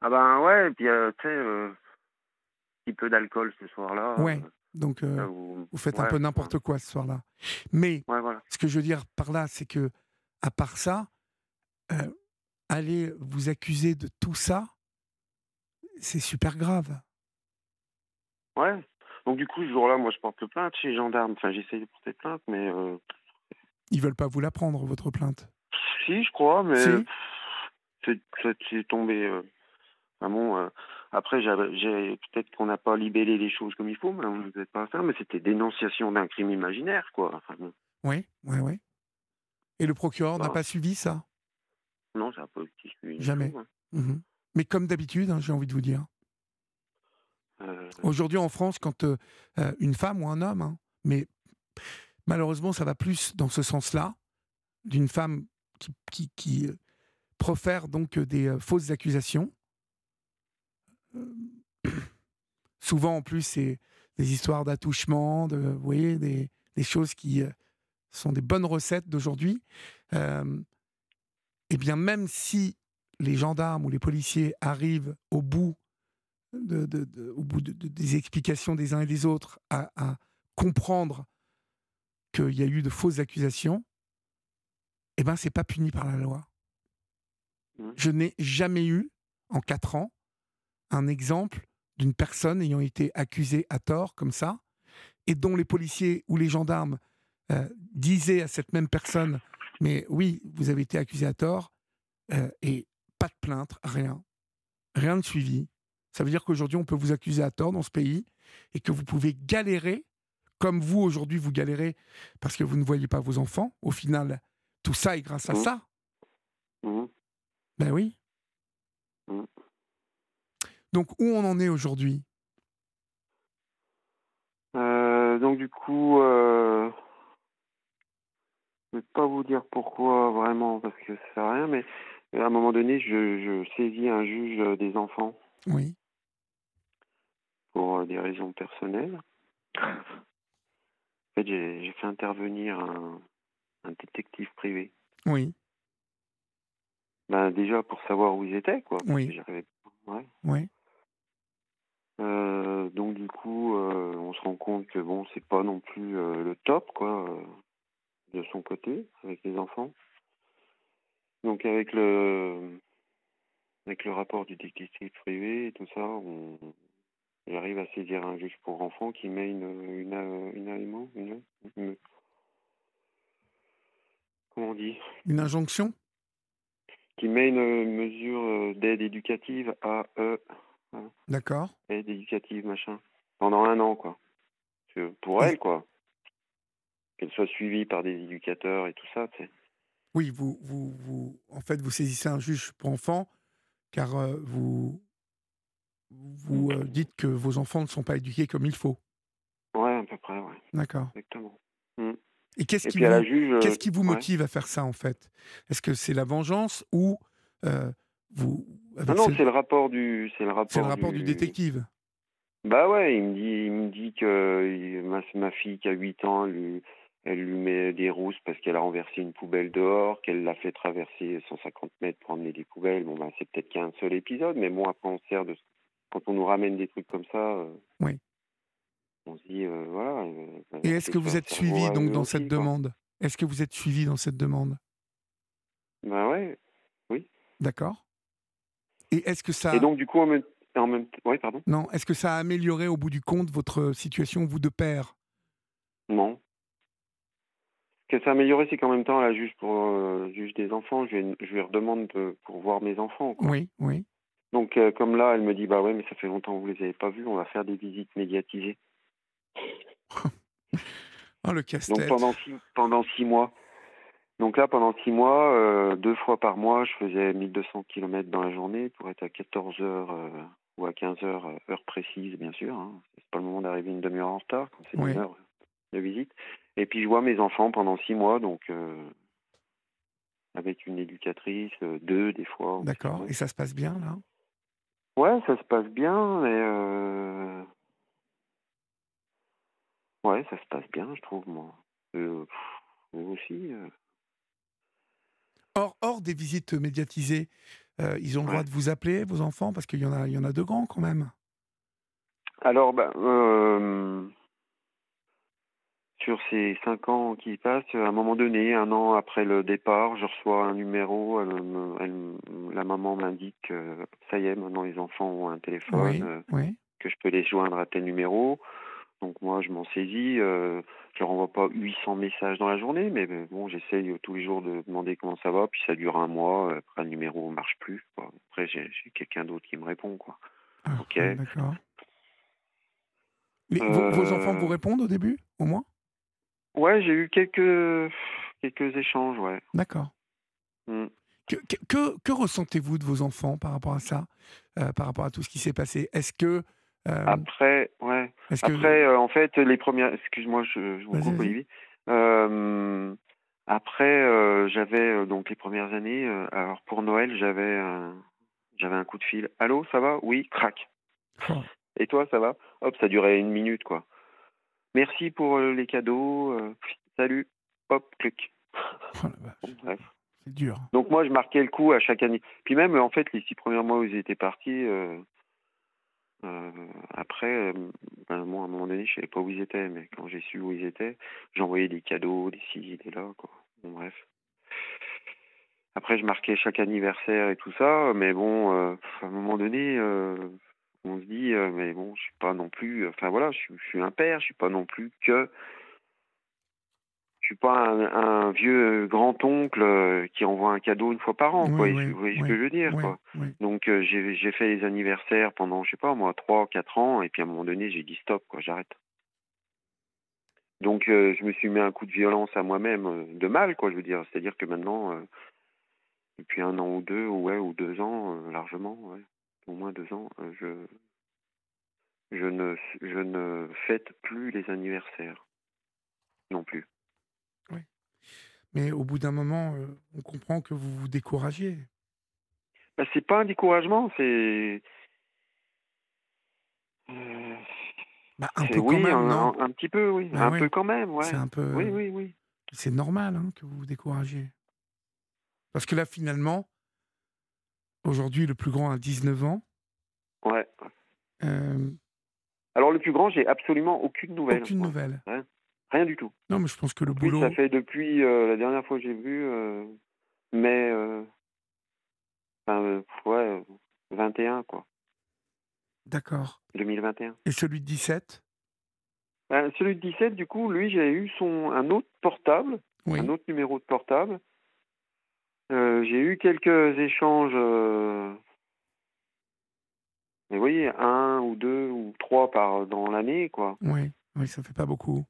Ah ben ouais, et puis euh, tu sais, euh, un petit peu d'alcool ce soir-là. Ouais. euh, Donc, euh, vous faites un peu n'importe quoi ce soir-là. Mais Ouais, voilà. ce que je veux dire par là, c'est que, à part ça, euh, aller vous accuser de tout ça, c'est super grave. Ouais. Donc du coup, ce jour-là, moi, je porte plainte chez les gendarmes. Enfin, j'essaye de porter plainte, mais Ils veulent pas vous la prendre, votre plainte. si, je crois, mais Si. c'est c'est- c'est tombé. euh, vraiment. euh, après, j'avais, j'ai peut-être qu'on n'a pas libellé les choses comme il faut, mais on ne faisait pas ça. Mais c'était dénonciation d'un crime imaginaire, quoi. Enfin, bon, Oui, oui, oui. Et le procureur n'a Bah. pas suivi ça? Non, ça n'a pas suivi Jamais. hein. Mhm. Mais comme d'habitude, hein, j'ai envie de vous dire. Euh, Aujourd'hui en France, quand euh, euh, une femme ou un homme, hein, mais malheureusement ça va plus dans ce sens-là, d'une femme qui, euh, profère donc euh, des euh, fausses accusations. [CLEARS THROAT] Souvent en plus c'est des histoires d'attouchement, vous des, choses qui sont des bonnes recettes d'aujourd'hui. Euh, eh bien même si les gendarmes ou les policiers arrivent au bout des explications des uns et des autres, à comprendre qu'il y a eu de fausses accusations, eh ben c'est pas puni par la loi. Mhm. Je n'ai jamais eu, en quatre ans, un exemple d'une personne ayant été accusée à tort comme ça, et dont les policiers ou les gendarmes euh, disaient à cette même personne, mais oui, vous avez été accusé à tort, euh, et pas de plainte, rien. Rien de suivi. Ça veut dire qu'aujourd'hui, on peut vous accuser à tort dans ce pays et que vous pouvez galérer comme vous aujourd'hui vous galérez parce que vous ne voyez pas vos enfants. Au final, tout ça est grâce à Mmh. ça. Mhm. Ben oui. Mmh. Donc où on en est aujourd'hui? Euh, donc du coup, euh, je vais pas vous dire pourquoi vraiment parce que ça sert à rien, mais à un moment donné, je, je saisis un juge euh, des enfants Oui. pour euh, des raisons personnelles. En fait, j'ai fait intervenir un, un détective privé. Oui. Ben déjà pour savoir où ils étaient, quoi. Oui. Ouais. Oui. Euh, donc du coup, euh, on se rend compte que bon, c'est pas non plus euh, le top, quoi, de son côté avec les enfants. Donc avec le avec le rapport du détective privé et tout ça, on j'arrive à saisir un juge pour enfants qui met une une une, une, une, une- comment on dit? Une injonction? Qui met une mesure euh, d'aide éducative à euh, D'accord. aide éducative machin. Pendant un an quoi. Pour elle quoi. Qu'elle soit suivie par des éducateurs et tout ça tu sais. Oui, vous, vous, vous, en fait, vous saisissez un juge pour enfants car euh, vous, vous euh, dites que vos enfants ne sont pas éduqués comme il faut. ouais à peu près ouais D'accord. exactement Et qu'est-ce et qui, vous, juge euh, qu'est-ce qui vous ouais. motive à faire ça, en fait? Est-ce que c'est la vengeance ou euh, vous... avec non non ce- c'est le rapport du c'est le rapport c'est le rapport du détective bah ouais il me dit il me dit que ma, ma fille qui a 8 ans elle lui, elle lui met des rousses parce qu'elle a renversé une poubelle dehors qu'elle l'a fait traverser 150 mètres pour emmener des poubelles bon bah c'est peut-être qu'un seul épisode mais bon après on se sert de quand on nous ramène des trucs comme ça euh, Oui. on se dit euh, voilà euh, Et est-ce que vous êtes suivi donc dans cette demande? Est-ce que vous êtes suivi dans cette demande? Bah ouais D'accord Et est-ce que ça et donc du coup en même, en même ouais pardon non Est-ce que ça a amélioré au bout du compte votre situation vous de père? Non. Ce que ça a amélioré, c'est qu'en même temps, la juge pour euh, juge des enfants, je lui, je lui redemande de- pour voir mes enfants. quoi. Oui, oui. Donc, euh, comme là, elle me dit, bah ouais, mais ça fait longtemps que vous les avez pas vus, on va faire des visites médiatisées. [LAUGHS] Oh le Donc casse-tête. pendant six, pendant six mois. Donc là, pendant six mois, euh, deux fois par mois, je faisais 1200 km dans la journée pour être à 14 heures euh, ou à 15 heures, heure précise, bien sûr. Hein. C'est pas le moment d'arriver une demi-heure en retard, quand c'est Oui. une heure de visite. Et puis je vois mes enfants pendant six mois, donc euh, avec une éducatrice, deux des fois. D'accord. Et ça se passe bien là? Ouais, ça se passe bien, mais euh... ouais, ça se passe bien, je trouve moi. Euh, pff, vous aussi. euh. hors, hors des visites médiatisées, euh, ils ont le droit de vous appeler, vos enfants, parce qu'il y en a, il y en a de grands quand même. Alors, ben, euh, sur ces cinq ans qui passent, à un moment donné, un an après le départ, je reçois un numéro. Elle me- elle me- la maman m'indique que ça y est, maintenant les enfants ont un téléphone, oui, euh, oui. que je peux les joindre à tel numéro. Donc moi, je m'en saisis. Euh, je leur envoie pas 800 messages dans la journée, mais bon, j'essaye euh, tous les jours de demander comment ça va. Puis ça dure un mois. euh, Après, le numéro marche plus. quoi. Après, j'ai quelqu'un d'autre qui me répond, quoi. Ah, Ok. D'accord. Mais vos, vos enfants Euh, vous répondent au début, au moins? Ouais, j'ai eu quelques quelques échanges, ouais. D'accord. Mm. Que, que, ressentez-vous de vos enfants par rapport à ça, euh, par rapport à tout ce qui s'est passé? Est-ce que, euh, Après, ouais. que Après, euh, en fait, les premières. Excuse-moi, je, je vous coupe. Olivier. Après, j'avais donc les premières années. alors pour Noël, j'avais un, j'avais un coup de fil. Allô, ça va? Oui, crac. Oh. Et toi, ça va? Hop, ça durait une minute, quoi. Merci pour euh, les cadeaux. euh, salut. Hop, clic. [LAUGHS] Oh c'est dur. Donc moi, je marquais le coup à chaque année. Puis même, en fait, les six premiers mois où ils étaient partis, euh, euh, après, euh, ben, moi, à un moment donné, je savais pas où ils étaient, mais quand j'ai su où ils étaient, j'envoyais des cadeaux, des ci, des là, quoi. Bon, bref. Après, je marquais chaque anniversaire et tout ça, mais bon, à un moment donné, on se dit, euh, mais bon, je suis pas non plus, enfin voilà, je, suis- je suis un père, je suis pas non plus que je suis pas un, un vieux grand-oncle euh, qui envoie un cadeau une fois par an, Oui, quoi. oui, vous voyez ce que je veux dire, quoi. Donc euh, j'ai fait les anniversaires pendant, je sais pas moi, trois, quatre ans, et puis à un moment donné, j'ai dit stop, quoi, j'arrête. Donc euh, je me suis mis un coup de violence à moi-même, euh, de mal, quoi, je veux dire. C'est-à-dire que maintenant, euh, depuis un an ou deux, ouais, ou deux ans, euh, largement, ouais, au moins deux ans, euh, je je ne je ne fête plus les anniversaires, non plus. Mais au bout d'un moment, euh, on comprend que vous vous découragiez. Bah, c'est pas un découragement, c'est euh, Bah, un peu oui, quand même, un, non? un- un petit peu, oui, Bah un oui. peu quand même, ouais. C'est un peu. Oui, oui, oui. C'est normal hein, que vous vous découragiez. Parce que là, finalement, aujourd'hui, le plus grand a 19 ans. Ouais. euh, Alors le plus grand, j'ai absolument aucune nouvelle. aucune moi. nouvelle. Rien du tout. Non, mais je pense que le Oui, boulot. ça fait depuis euh, la dernière fois que j'ai vu, euh, mai, euh, enfin, ouais, euh, 21 quoi, D'accord. 2021. Et celui de 17 Ben, celui de 17, du coup, lui, j'ai eu son un autre portable, Oui. un autre numéro de portable. Euh, j'ai eu quelques échanges, euh, mais vous voyez, un ou deux ou trois par dans l'année, quoi. Oui. Oui, ça fait pas beaucoup.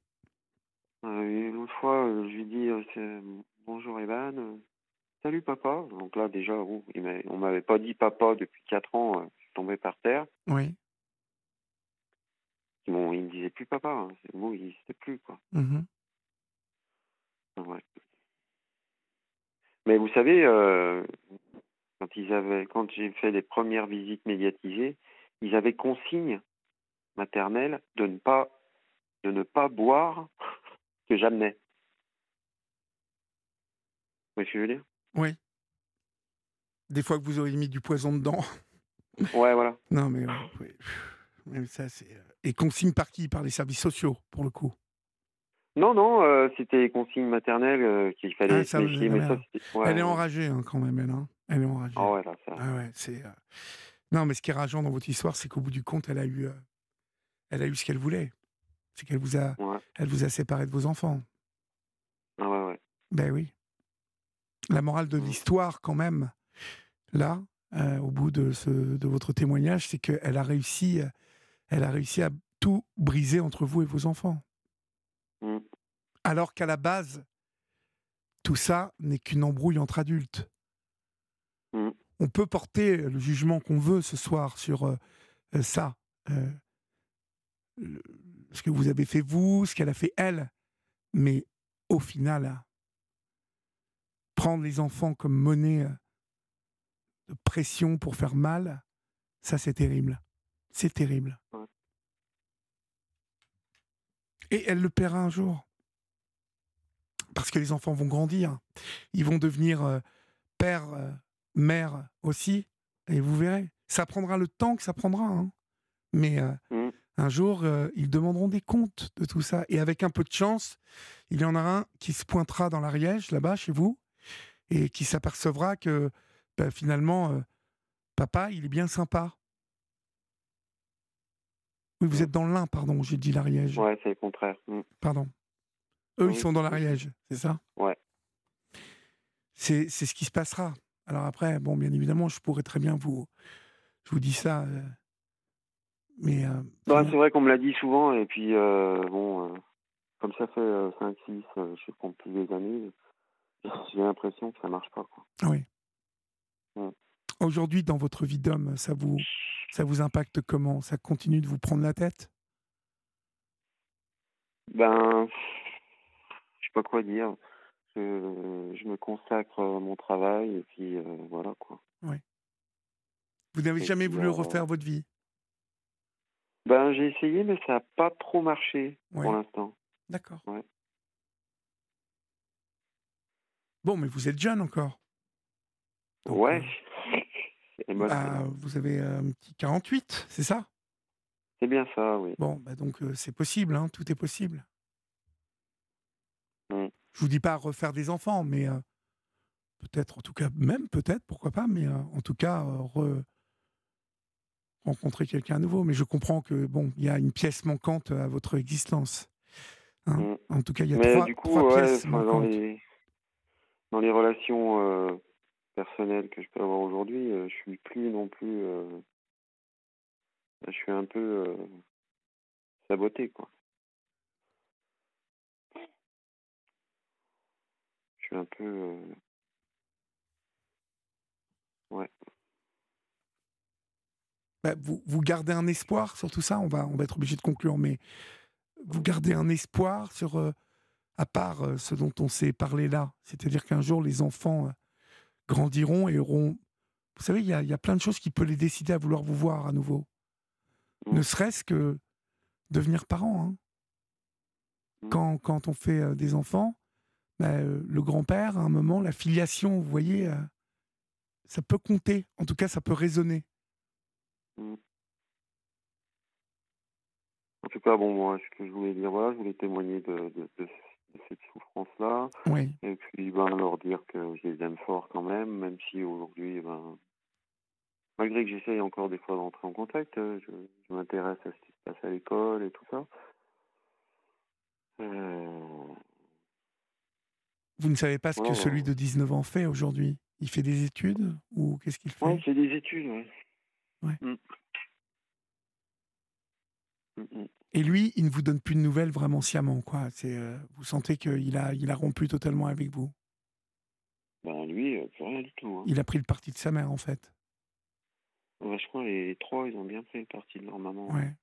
Euh, L'autre fois, euh, je lui dis bonjour Evan, salut papa. Donc là déjà, oh, il on m'avait pas dit papa depuis quatre ans, je suis tombé par terre. Oui. Bon, il me disait plus papa, hein, c'est mot, il n'existait plus quoi. Ah, ouais. Mais vous savez, euh, quand ils avaient, quand j'ai fait les premières visites médiatisées, ils avaient consigne maternelle de ne pas, de ne pas boire [LAUGHS] ce que j'amenais. Vous voyez ce que je veux dire? Oui. Des fois que vous auriez mis du poison dedans. [LAUGHS] Ouais, voilà. Non, mais, oui. Mais ça, c'est. euh, Et consigne par qui? Par les services sociaux, pour le coup. Non, non, euh, c'était consigne maternelle euh, qu'il fallait Ah, ça, méfier, mais ça, ouais, elle est enragée, hein, quand même, elle. hein. Elle est enragée. Ah ouais, là, ça. Ah ouais, c'est. euh, Non, mais ce qui est rageant dans votre histoire, c'est qu'au bout du compte, elle a eu, euh, elle a eu ce qu'elle voulait. C'est qu'elle vous a, Ouais. elle vous a séparé de vos enfants. Ah ouais, ouais. Ben oui. La morale de l'histoire, quand même, là, au bout de, ce, de votre témoignage, c'est qu'elle a réussi, elle a réussi à tout briser entre vous et vos enfants. Mm. Alors qu'à la base, tout ça n'est qu'une embrouille entre adultes. Mm. On peut porter le jugement qu'on veut ce soir sur euh, euh, ça, euh, le- ce que vous avez fait vous, ce qu'elle a fait elle, mais au final, prendre les enfants comme monnaie euh, de pression pour faire mal, ça c'est terrible. C'est terrible. Ouais. Et elle le paiera un jour. Parce que les enfants vont grandir. Ils vont devenir euh, père, euh, mère aussi. Et vous verrez. Ça prendra le temps que ça prendra. hein. Mais euh, Mm. un jour, ils demanderont des comptes de tout ça. Et avec un peu de chance, il y en a un qui se pointera dans l'Ariège, là-bas, chez vous, et qui s'apercevra que bah, finalement, papa, il est bien sympa. Oui, vous Mm. êtes dans l'Ain, pardon, j'ai dit l'Ariège. Ouais, c'est le contraire. Mm. Pardon. Eux, ils sont dans l'Ariège, c'est ça? Ouais. C'est ce qui se passera. Alors après, bon, bien évidemment, je pourrais très bien vous... Je vous dis ça, euh, mais... euh, Bah, c'est vrai qu'on me l'a dit souvent, et puis, euh, bon, euh, comme ça fait 5-6, je compte plus des années, j'ai l'impression que ça marche pas, quoi. Oui. Mm. Aujourd'hui, dans votre vie d'homme, ça vous, ça vous impacte comment? Ça continue de vous prendre la tête? Ben, je sais pas quoi dire. Je, je me consacre à mon travail, et puis, euh, voilà, quoi. Vous n'avez jamais voulu euh, refaire votre vie? Ben, j'ai essayé, mais ça n'a pas trop marché, Ouais. pour l'instant. D'accord. Ouais. Bon, mais vous êtes jeune encore. Donc, Ouais. euh, bah, vous avez un petit 48, c'est ça? C'est bien ça, oui. Bon, bah donc euh, c'est possible, hein, tout est possible. Mm. Je vous dis pas refaire des enfants, mais euh, peut-être, en tout cas, même peut-être, pourquoi pas, mais euh, en tout cas, re- rencontrer quelqu'un à nouveau. Mais je comprends que bon, il y a une pièce manquante à votre existence. Hein. Mm. En tout cas, il y a Mais trois, du coup, trois ouais, pièces dans manquantes. les dans les relations personnelles que je peux avoir aujourd'hui, euh, je suis plus non plus. euh, je suis un peu euh, saboté, quoi. Je suis un peu. Ouais. Bah, vous, vous gardez un espoir sur tout ça? On va, on va être obligé de conclure, mais vous gardez un espoir sur, à part ce dont on s'est parlé là, c'est-à-dire qu'un jour les enfants grandiront et auront... Vous savez, il y a, il y a plein de choses qui peuvent les décider à vouloir vous voir à nouveau. Mm. Ne serait-ce que devenir parent. hein. Mm. Quand, quand on fait euh, des enfants, bah, euh, le grand-père, à un moment, la filiation, vous voyez, euh, ça peut compter. En tout cas, ça peut résonner. En tout cas, bon, moi, ce que je voulais dire, voilà, je voulais témoigner de- de cette souffrance-là. Oui. Et puis, ben, leur dire que je les aime fort quand même, même si aujourd'hui, ben, malgré que j'essaye encore des fois d'entrer en contact, euh, je, je m'intéresse à ce qui se passe à l'école et tout ça. Euh, Vous ne savez pas ce que Oh. celui de 19 ans fait aujourd'hui? Il fait des études ou qu'est-ce qu'il fait? Ouais, c'est des études, ouais. Ouais. Mm. Mm, mm. Et lui, il ne vous donne plus de nouvelles vraiment sciemment, quoi. C'est, euh, vous sentez qu'il a, il a rompu totalement avec vous. Ben, lui, euh, plus rien du tout. hein. Il a pris le parti de sa mère, en fait. Ouais, je crois les trois, ils ont bien pris le parti de leur maman. Ouais.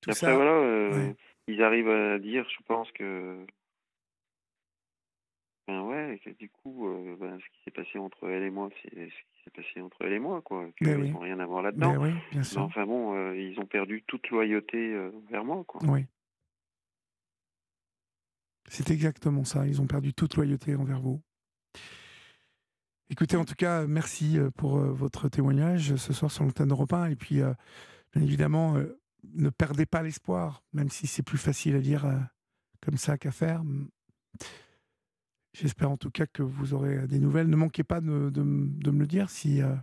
Tout après, ça. voilà, euh, ouais. ils arrivent à dire, je pense que. Ben ouais, que du coup, euh, ben, ce qui s'est passé entre elle et moi, c'est ce qui s'est passé entre elle et moi, quoi. Qu'ils Ben oui. n'ont rien à voir Ben là-dedans. oui, bien Mais sûr. enfin bon, euh, ils ont perdu toute loyauté euh, vers moi, quoi. Oui. C'est exactement ça. Ils ont perdu toute loyauté envers vous. Écoutez, en tout cas, merci euh, pour euh, votre témoignage ce soir sur l'antenne Europe 1. Et puis, euh, bien évidemment, euh, ne perdez pas l'espoir, même si c'est plus facile à dire euh, comme ça qu'à faire. J'espère en tout cas que vous aurez euh, des nouvelles. Ne manquez pas de, de m- de me le dire si euh,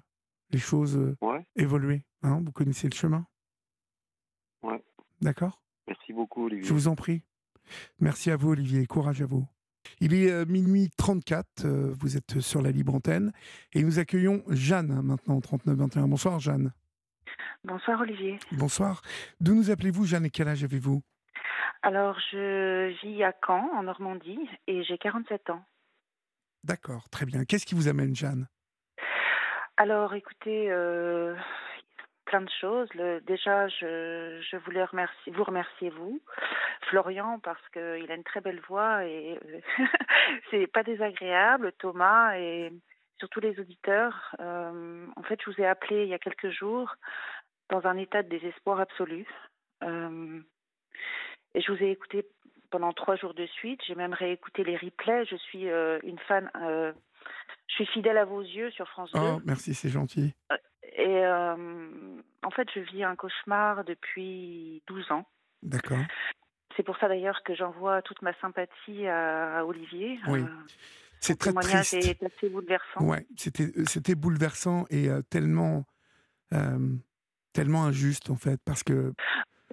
les choses euh, Ouais, évoluent. hein. vous connaissez le chemin Ouais. D'accord? Merci beaucoup, Olivier. je vous en prie. Merci à vous, Olivier. Courage à vous. Il est euh, minuit 34. euh, vous êtes sur la libre antenne. Et nous accueillons Jeanne, hein, maintenant, au 39-21. Bonsoir, Jeanne. Bonsoir Olivier. Bonsoir. D'où nous appelez-vous, Jeanne, et quel âge avez-vous? Alors je vis à Caen en Normandie et j'ai 47 ans. D'accord, très bien. Qu'est-ce qui vous amène, Jeanne? Alors écoutez, euh, plein de choses. Le- déjà, je, je voulais remercier, vous remercier vous, Florian, parce qu'il a une très belle voix et euh, [LAUGHS] c'est pas désagréable. Thomas et surtout les auditeurs. Euh, en fait, je vous ai appelé il y a quelques jours dans un état de désespoir absolu. Euh, et je vous ai écouté pendant trois jours de suite. J'ai même réécouté les replays. Je suis euh, une fan. euh, je suis fidèle à vos yeux sur France 2. Oh, merci, c'est gentil. Et euh, en fait, je vis un cauchemar depuis 12 ans. D'accord. C'est pour ça d'ailleurs que j'envoie toute ma sympathie à, à Olivier. Oui. C'est très témoignage triste. est assez bouleversant. Ouais, c'était c'était bouleversant et euh, tellement euh, tellement injuste en fait parce que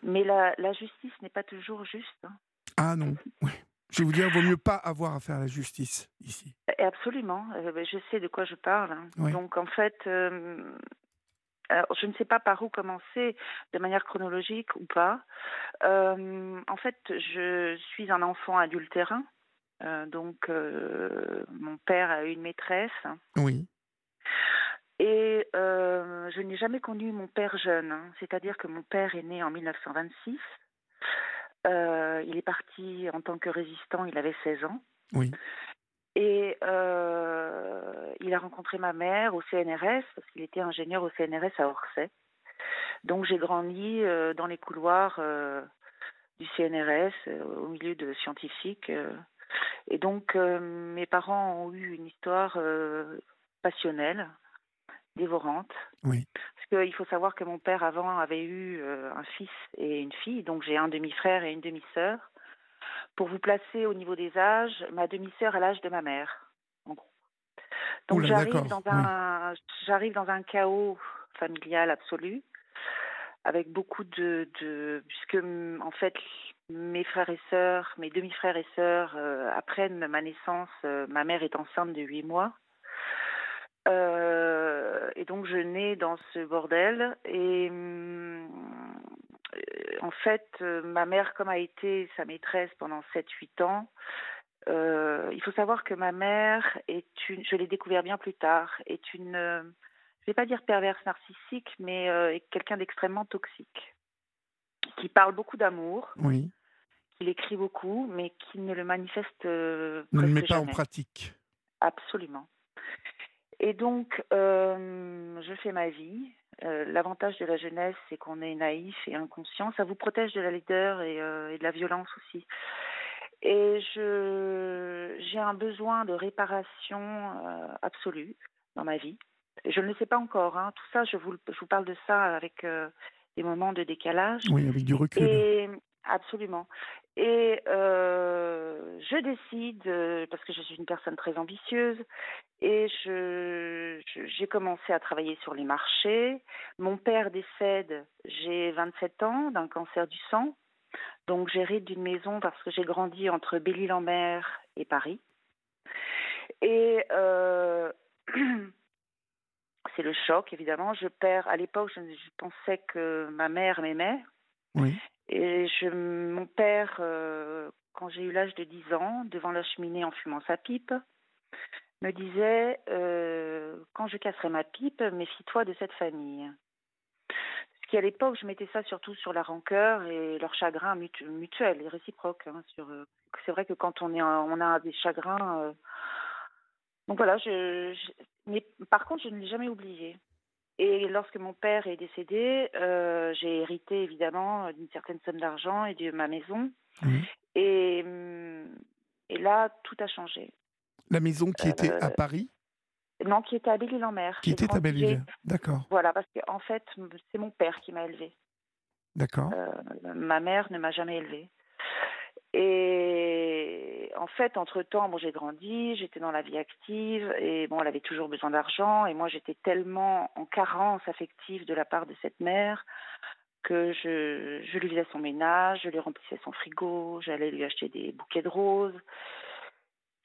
Mais la, la justice n'est pas toujours juste. hein. ah non, [LAUGHS] ouais. je vais vous dire, vaut mieux pas avoir à faire la justice ici. Absolument. Euh, ben, je sais de quoi je parle. hein. Oui. Donc en fait, euh, alors, je ne sais pas par où commencer de manière chronologique ou pas. Euh, en fait, je suis un enfant adultérin. Euh, donc mon père a eu une maîtresse. Oui, Et euh, je n'ai jamais connu mon père jeune, hein. c'est-à-dire que mon père est né en 1926. Euh, il est parti en tant que résistant, il avait 16 ans. oui, Et euh, il a rencontré ma mère au CNRS, parce qu'il était ingénieur au CNRS à Orsay. Donc j'ai grandi dans les couloirs du CNRS, au milieu de scientifiques. et donc mes parents ont eu une histoire passionnelle, dévorante. oui, Parce qu'il faut savoir que mon père avant avait eu euh, un fils et une fille, donc j'ai un demi-frère et une demi-sœur. Pour vous placer au niveau des âges, ma demi-sœur a l'âge de ma mère, en gros. Donc j'arrive dans un j'arrive dans un chaos familial absolu, avec beaucoup de, de puisque en fait mes frères et sœurs, mes demi-frères et sœurs apprennent ma naissance. ma mère est enceinte de huit mois. Et donc je nais dans ce bordel et hum, en fait, ma mère, comme a été sa maîtresse pendant 7-8 ans, euh, il faut savoir que ma mère est une, je l'ai découvert bien plus tard, est une, euh, je vais pas dire perverse narcissique, mais euh, est quelqu'un d'extrêmement toxique, qui parle beaucoup d'amour, oui. qui l'écrit beaucoup, mais qui ne le manifeste ne le met pas en pratique. Absolument. Et donc, je fais ma vie. L'avantage de la jeunesse, c'est qu'on est naïf et inconscient. Ça vous protège de la laideur et, et de la violence aussi. Et je, j'ai un besoin de réparation euh, absolue dans ma vie. Je ne le sais pas encore. Hein. Tout ça, je vous, je vous parle de ça avec euh, des moments de décalage. Oui, avec du recul. Et, absolument. Et euh, je décide, parce que je suis une personne très ambitieuse, et je, j'ai commencé à travailler sur les marchés. Mon père décède, j'ai 27 ans, d'un cancer du sang. Donc j'hérite d'une maison parce que j'ai grandi entre Belle-Île-en-Mer et Paris. Et euh, [CLEARS THROAT] c'est le choc, évidemment. Je perds, à l'époque, je, pensais que ma mère m'aimait. Oui. Et mon père, euh, quand j'ai eu l'âge de 10 ans, devant la cheminée en fumant sa pipe, me disait euh, Quand je casserai ma pipe, méfie-toi de cette famille à l'époque, je mettais ça surtout sur la rancœur et leur chagrin mutuel et réciproque. Hein, euh, c'est vrai que quand on, a des chagrins. Donc voilà, mais par contre, je ne l'ai jamais oublié. Et lorsque mon père est décédé, euh, j'ai hérité évidemment d'une certaine somme d'argent et de ma maison. Et, et là, tout a changé. La maison qui était à Paris? non, qui était à Belle-Île-en-Mer. Qui était à Belle-Île, d'accord. Voilà, parce qu'en fait, c'est mon père qui m'a élevée. D'accord. Euh, ma mère ne m'a jamais élevée. Et en fait, entre-temps, bon, j'ai grandi, j'étais dans la vie active, et bon, elle avait toujours besoin d'argent, et moi, j'étais tellement en carence affective de la part de cette mère que je, je lui faisais son ménage, je lui remplissais son frigo, j'allais lui acheter des bouquets de roses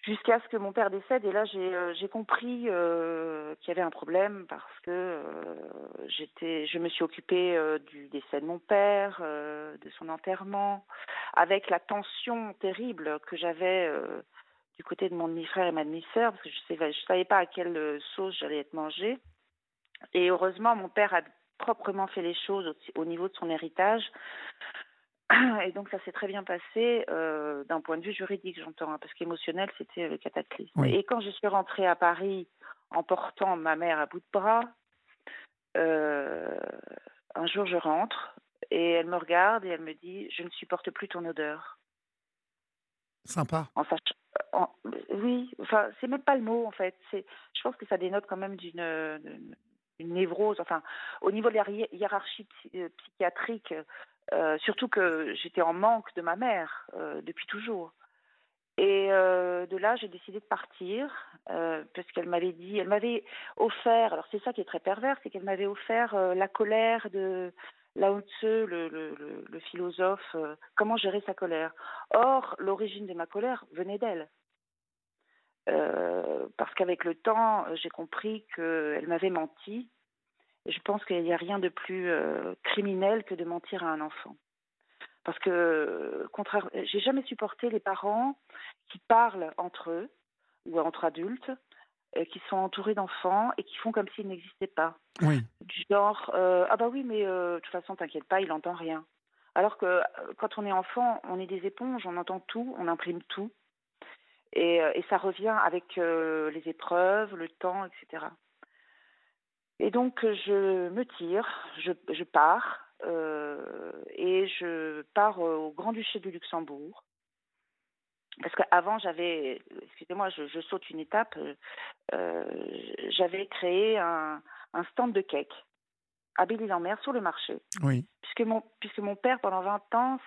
jusqu'à ce que mon père décède. Et là, j'ai euh, compris euh, qu'il y avait un problème parce que euh, j'étais, je me suis occupée du décès de mon père, de son enterrement, avec la tension terrible que j'avais du côté de mon demi-frère et ma demi-sœur, parce que je ne je savais pas à quelle sauce j'allais être mangée. Et heureusement, mon père a proprement fait les choses au niveau de son héritage. Et donc ça s'est très bien passé euh, d'un point de vue juridique, j'entends, hein, parce qu'émotionnel, c'était le cataclysme. Et quand je suis rentrée à Paris en portant ma mère à bout de bras, euh, un jour je rentre et elle me regarde et elle me dit Je ne supporte plus ton odeur. Sympa. En sachant, oui, enfin, c'est même pas le mot en fait. C'est, je pense que ça dénote quand même d'une, d'une névrose. Enfin, au niveau de la hiérarchie euh, psychiatrique, euh, surtout que j'étais en manque de ma mère euh, depuis toujours. Et euh, de là, j'ai décidé de partir parce qu'elle m'avait dit, elle m'avait offert. Alors c'est ça qui est très pervers, c'est qu'elle m'avait offert la colère de Lao le, le, philosophe, comment gérer sa colère. Or, l'origine de ma colère venait d'elle. parce qu'avec le temps, j'ai compris qu'elle m'avait menti je pense qu'il n'y a rien de plus euh, criminel que de mentir à un enfant. Parce que, contraire, j'ai jamais supporté les parents qui parlent entre eux ou entre adultes, euh, qui sont entourés d'enfants et qui font comme s'ils n'existaient pas. Oui. Du genre, euh, ah bah oui, mais de toute façon, t'inquiète pas, il n'entend rien. Alors que quand on est enfant, on est des éponges, on entend tout, on imprime tout. Et, et ça revient avec les épreuves, le temps, etc. Et donc, je me tire, je, je pars, euh, et je pars au Grand-Duché du Luxembourg. Parce qu'avant, j'avais, excusez-moi, je, je, saute une étape, euh, j'avais créé un, un, stand de cake à Belle-Île-en-Mer sur le marché. Oui. Puisque mon, puisque mon père, pendant 20 ans,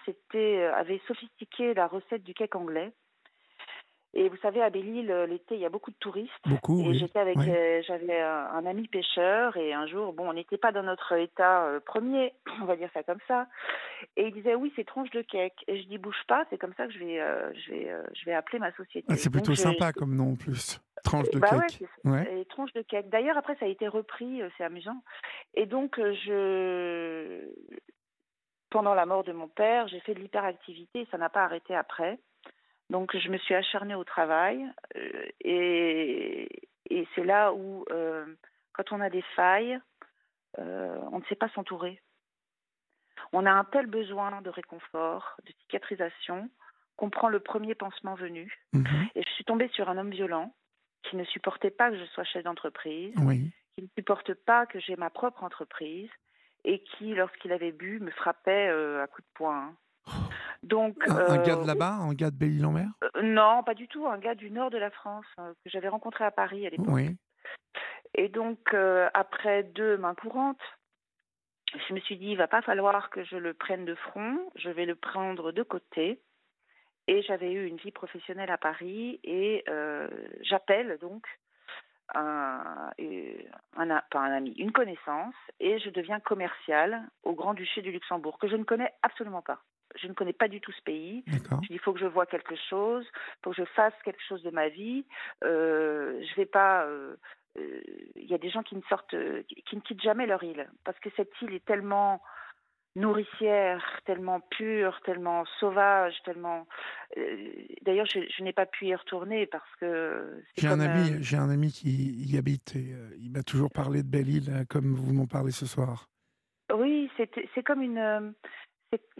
avait sophistiqué la recette du cake anglais. Et vous savez, à Belle-Île, l'été, il y a beaucoup de touristes. Beaucoup, Et oui. j'étais avec, Ouais. euh, j'avais un, un ami pêcheur et un jour, bon, on n'était pas dans notre état euh, premier, [CLEARS THROAT] on va dire ça comme ça. Et il disait oui, c'est tronche de cake. Et je dis bouge pas, c'est comme ça que je vais, euh, je vais, euh, je vais appeler ma société. Ah, c'est plutôt sympa comme nom en plus. Tranche de bah ouais, cake. c'est- Ouais. et tronche de cake. D'ailleurs, après, ça a été repris, euh, c'est amusant. Et donc, euh, je, pendant la mort de mon père, j'ai fait de l'hyperactivité et ça n'a pas arrêté après. Donc, je me suis acharnée au travail euh, et, et c'est là où, euh, quand on a des failles, euh, on ne sait pas s'entourer. On a un tel besoin de réconfort, de cicatrisation, qu'on prend le premier pansement venu. Mhm. Et je suis tombée sur un homme violent qui ne supportait pas que je sois chef d'entreprise, Oui. qui ne supporte pas que j'ai ma propre entreprise et qui, lorsqu'il avait bu, me frappait à coups de poing. Donc, Un, un gars euh, de là-bas, un gars de Belle-Île-en-Mer? Euh, non, pas du tout, un gars du nord de la France euh, que j'avais rencontré à Paris à l'époque. Oui. Et donc, euh, après deux mains courantes, je me suis dit, il va pas falloir que je le prenne de front, je vais le prendre de côté. Et j'avais eu une vie professionnelle à Paris et euh, j'appelle donc un, euh, un, pas un ami, une connaissance et je deviens commerciale au Grand-Duché du Luxembourg que je ne connais absolument pas. Je ne connais pas du tout ce pays. D'accord. Je dis, il faut que je vois quelque chose, il faut que je fasse quelque chose de ma vie. Euh, je vais pas. euh, euh, Il y a des gens qui ne sortent, euh, qui ne quittent jamais leur île parce que cette île est tellement nourricière, tellement pure, tellement sauvage, tellement. euh, D'ailleurs, je, je n'ai pas pu y retourner parce que. J'ai un ami, j'ai un ami qui y habite et il m'a toujours parlé de Belle-Île comme vous m'en parlez ce soir. Oui, c'est comme une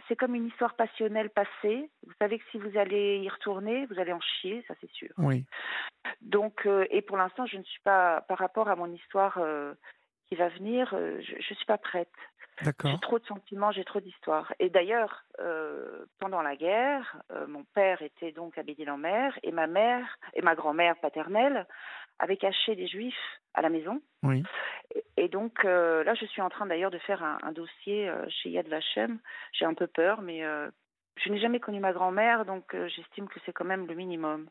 c'est comme une histoire passionnelle passée. Vous savez que si vous allez y retourner, vous allez en chier, ça c'est sûr. Oui. Donc, euh, et pour l'instant, je ne suis pas, par rapport à mon histoire euh, qui va venir, euh, je ne suis pas prête. J'ai trop de sentiments, j'ai trop d'histoires. Et d'ailleurs, pendant la guerre, mon père était donc à Belle-Île-en-Mer et ma mère et ma grand-mère paternelle avaient caché des juifs à la maison. Oui. Et- donc euh, là, je suis en train d'ailleurs de faire un, un dossier euh, chez Yad Vashem. J'ai un peu peur, mais euh, je n'ai jamais connu ma grand-mère, donc j'estime que c'est quand même le minimum.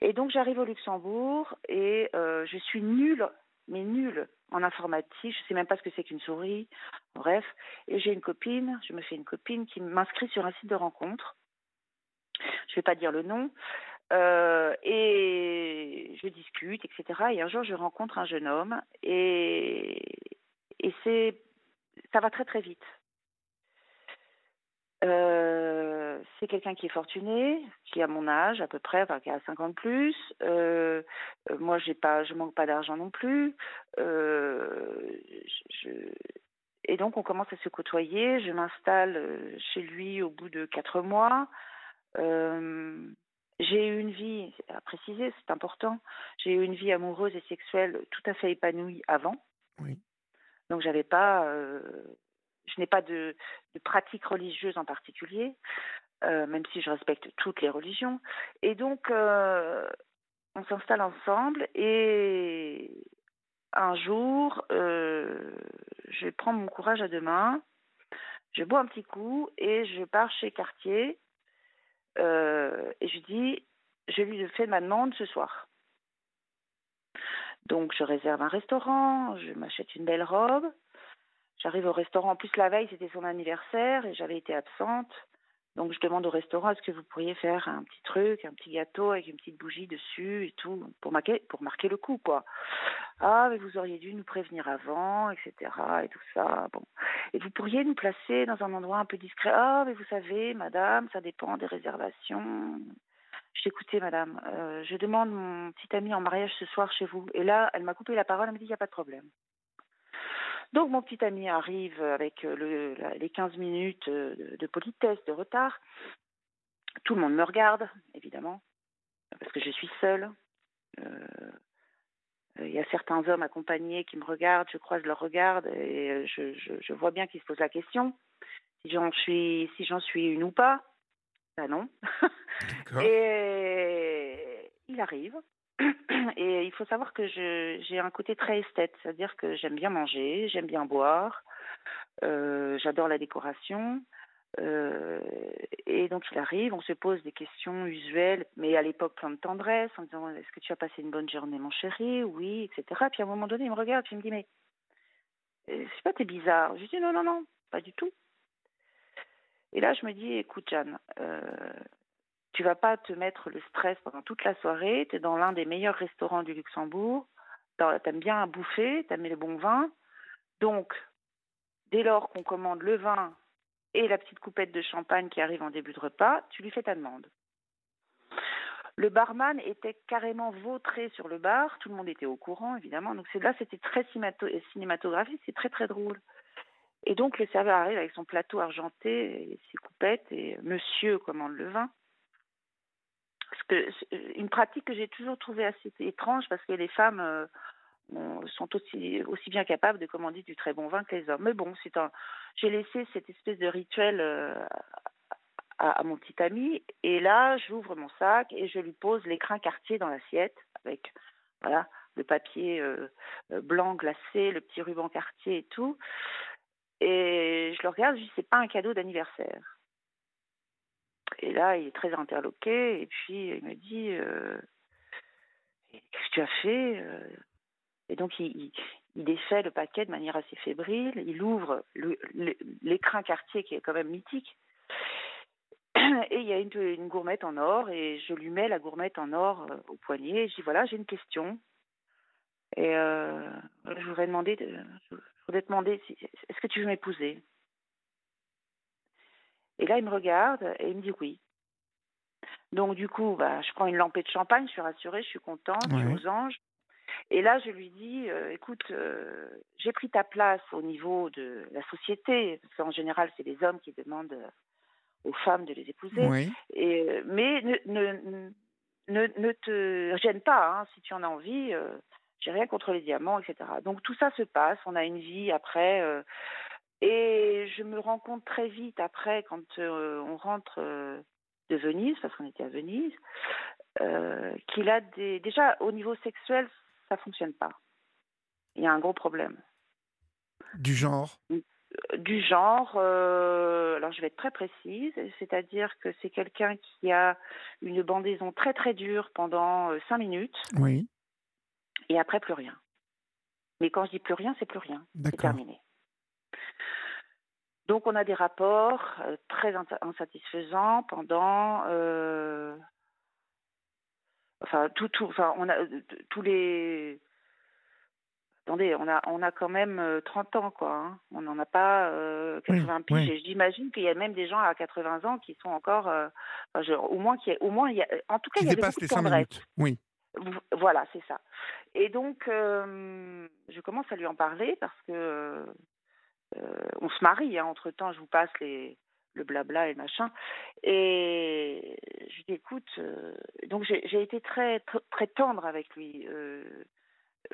Et donc j'arrive au Luxembourg et je suis nulle, mais nulle en informatique. Je sais même pas ce que c'est qu'une souris. Bref, et j'ai une copine, je me fais une copine qui m'inscrit sur un site de rencontre. Je vais pas dire le nom. Euh, et je discute, etc. Et un jour, je rencontre un jeune homme et, c'est, ça va très très vite. Euh, c'est quelqu'un qui est fortuné, qui a mon âge à peu près, qui a 50 plus. Euh, moi, j'ai pas, je manque pas d'argent non plus. Et donc, on commence à se côtoyer. Je m'installe chez lui au bout de quatre mois. J'ai eu une vie, à préciser, c'est important, j'ai eu une vie amoureuse et sexuelle tout à fait épanouie avant. Oui. Donc j'avais pas, euh, je n'ai pas de, de pratique religieuse en particulier, euh, même si je respecte toutes les religions. Et donc euh, on s'installe ensemble et un jour, je prends mon courage à deux mains, je bois un petit coup et je pars chez Cartier euh, et je dis, je lui fais ma demande ce soir. Donc je réserve un restaurant, je m'achète une belle robe. J'arrive au restaurant. En plus, la veille, c'était son anniversaire et j'avais été absente. Donc je demande au restaurant, est-ce que vous pourriez faire un petit truc, un petit gâteau avec une petite bougie dessus et tout, pour marquer, pour marquer le coup, quoi. Ah, mais vous auriez dû nous prévenir avant, etc. et tout ça. Bon. Et vous pourriez nous placer dans un endroit un peu discret. Ah, mais vous savez, madame, ça dépend des réservations. Je écoutez, madame, euh, je demande mon petit ami en mariage ce soir chez vous. Et là, elle m'a coupé la parole, elle me dit, il n'y a pas de problème. Donc, mon petit ami arrive avec euh, le, la- les 15 minutes euh, de, de politesse, de retard. Tout le monde me regarde, évidemment, parce que je suis seule. Euh, il y a certains hommes accompagnés qui me regardent, je croise leur regard et je, je, je vois bien qu'ils se posent la question si j'en suis, si j'en suis une ou pas. Ben non. Et il arrive. [CLEARS THROAT] Et il faut savoir que j'ai un côté très esthète, c'est-à-dire que j'aime bien manger, j'aime bien boire, euh, j'adore la décoration. Euh, et donc il arrive, on se pose des questions usuelles, mais à l'époque plein de tendresse, en disant est-ce que tu as passé une bonne journée mon chéri? Oui, etc. Puis à un moment donné, il me regarde, puis il me dit mais euh, je sais pas, t'es bizarre. Je dis non, non, non, pas du tout. Et là, je me dis écoute Jeanne, tu vas pas te mettre le stress pendant toute la soirée, tu es dans l'un des meilleurs restaurants du Luxembourg, t'aimes bien bouffer, t'aimes les bons vins, donc dès lors qu'on commande le vin et la petite coupette de champagne qui arrive en début de repas, tu lui fais ta demande. Le barman était carrément vautré sur le bar, tout le monde était au courant évidemment, donc là c'était très cinématographique, c'est très très drôle. Et donc le serveur arrive avec son plateau argenté et ses coupettes et monsieur commande le vin. Que, une pratique que j'ai toujours trouvée assez étrange parce que les femmes euh, sont aussi, bien capables de commander du très bon vin que les hommes. Mais bon, j'ai laissé cette espèce de rituel euh, à, mon petit ami, et là, j'ouvre mon sac et je lui pose l'écrin quartier dans l'assiette avec, le papier euh, euh, blanc glacé, le petit ruban quartier et tout. Et je le regarde, je dis, c'est pas un cadeau d'anniversaire. Et là, il est très interloqué, et puis il me dit, qu'est-ce que tu as fait et donc, il, défait le paquet de manière assez fébrile. Il ouvre l'écrin quartier qui est quand même mythique. [CLEARS THROAT] Et il y a une, gourmette en or et je lui mets la gourmette en or euh, au poignet. Et je dis voilà, j'ai une question. Et euh, je voudrais demander, je voudrais demander, est-ce que tu veux m'épouser? Et là, il me regarde et il me dit oui. Donc du coup, bah, je prends une lampée de champagne, je suis rassurée, je suis contente, je suis aux anges. Et là, je lui dis, euh, écoute, euh, j'ai pris ta place au niveau de la société, parce qu'en général, c'est les hommes qui demandent euh, aux femmes de les épouser. Et, mais ne, ne, ne, ne, te gêne pas, hein, si tu en as envie, j'ai rien contre les diamants, etc. Donc tout ça se passe, on a une vie après. Et je me rends compte très vite après, quand on rentre de Venise, parce qu'on était à Venise, qu'il a des. Déjà, au niveau sexuel, ça fonctionne pas. Il y a un gros problème. Du genre? Du genre, euh, alors je vais être très précise, c'est-à-dire que c'est quelqu'un qui a une bandaison très très dure pendant euh, cinq minutes. Oui. Et après, plus rien. Mais quand je dis plus rien, c'est plus rien. C'est terminé. Donc on a des rapports euh, très insatisfaisants pendant enfin tout, tout, enfin on a euh, tous les Attendez, on a, on a quand même 30 euh, ans, quoi. Hein. On n'en a pas euh, 80 piges. Et j'imagine qu'il y a même des gens à 80 ans qui sont encore, euh, au moins, qui, au moins, il y a, en tout cas, il y a beaucoup de tendresse. Oui. Voilà, c'est ça. Et donc, je commence à lui en parler parce que on se marie. Hein. Entre temps, je vous passe le blabla et machin. Et je dis, écoute, euh, donc j'ai été très, très tendre avec lui. Euh,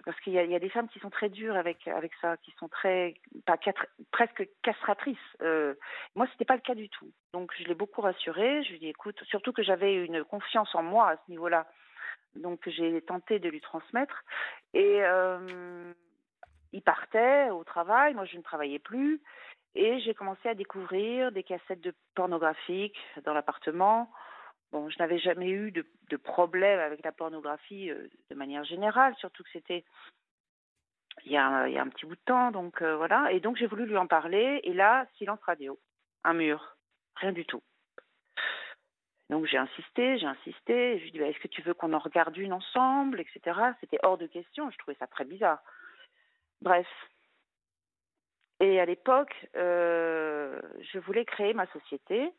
parce qu'il y, a des femmes qui sont très dures avec avec ça, qui sont très presque castratrices. Euh, moi, c'était pas le cas du tout. Donc, je l'ai beaucoup rassuré. Je lui ai écoute, surtout que j'avais une confiance en moi à ce niveau-là. Donc, j'ai tenté de lui transmettre. Et euh, il partait au travail. Moi, je ne travaillais plus. Et j'ai commencé à découvrir des cassettes de pornographiques dans l'appartement. Bon, je n'avais jamais eu de, problème avec la pornographie euh, de manière générale, surtout que c'était il y, a, il y a un petit bout de temps, donc euh, voilà. Et donc j'ai voulu lui en parler, et là, silence radio, un mur, rien du tout. Donc j'ai insisté, j'ai insisté, je lui ai dit, bah, est-ce que tu veux qu'on en regarde une ensemble, etc. C'était hors de question, je trouvais ça très bizarre. Bref, et à l'époque, euh, je voulais créer ma société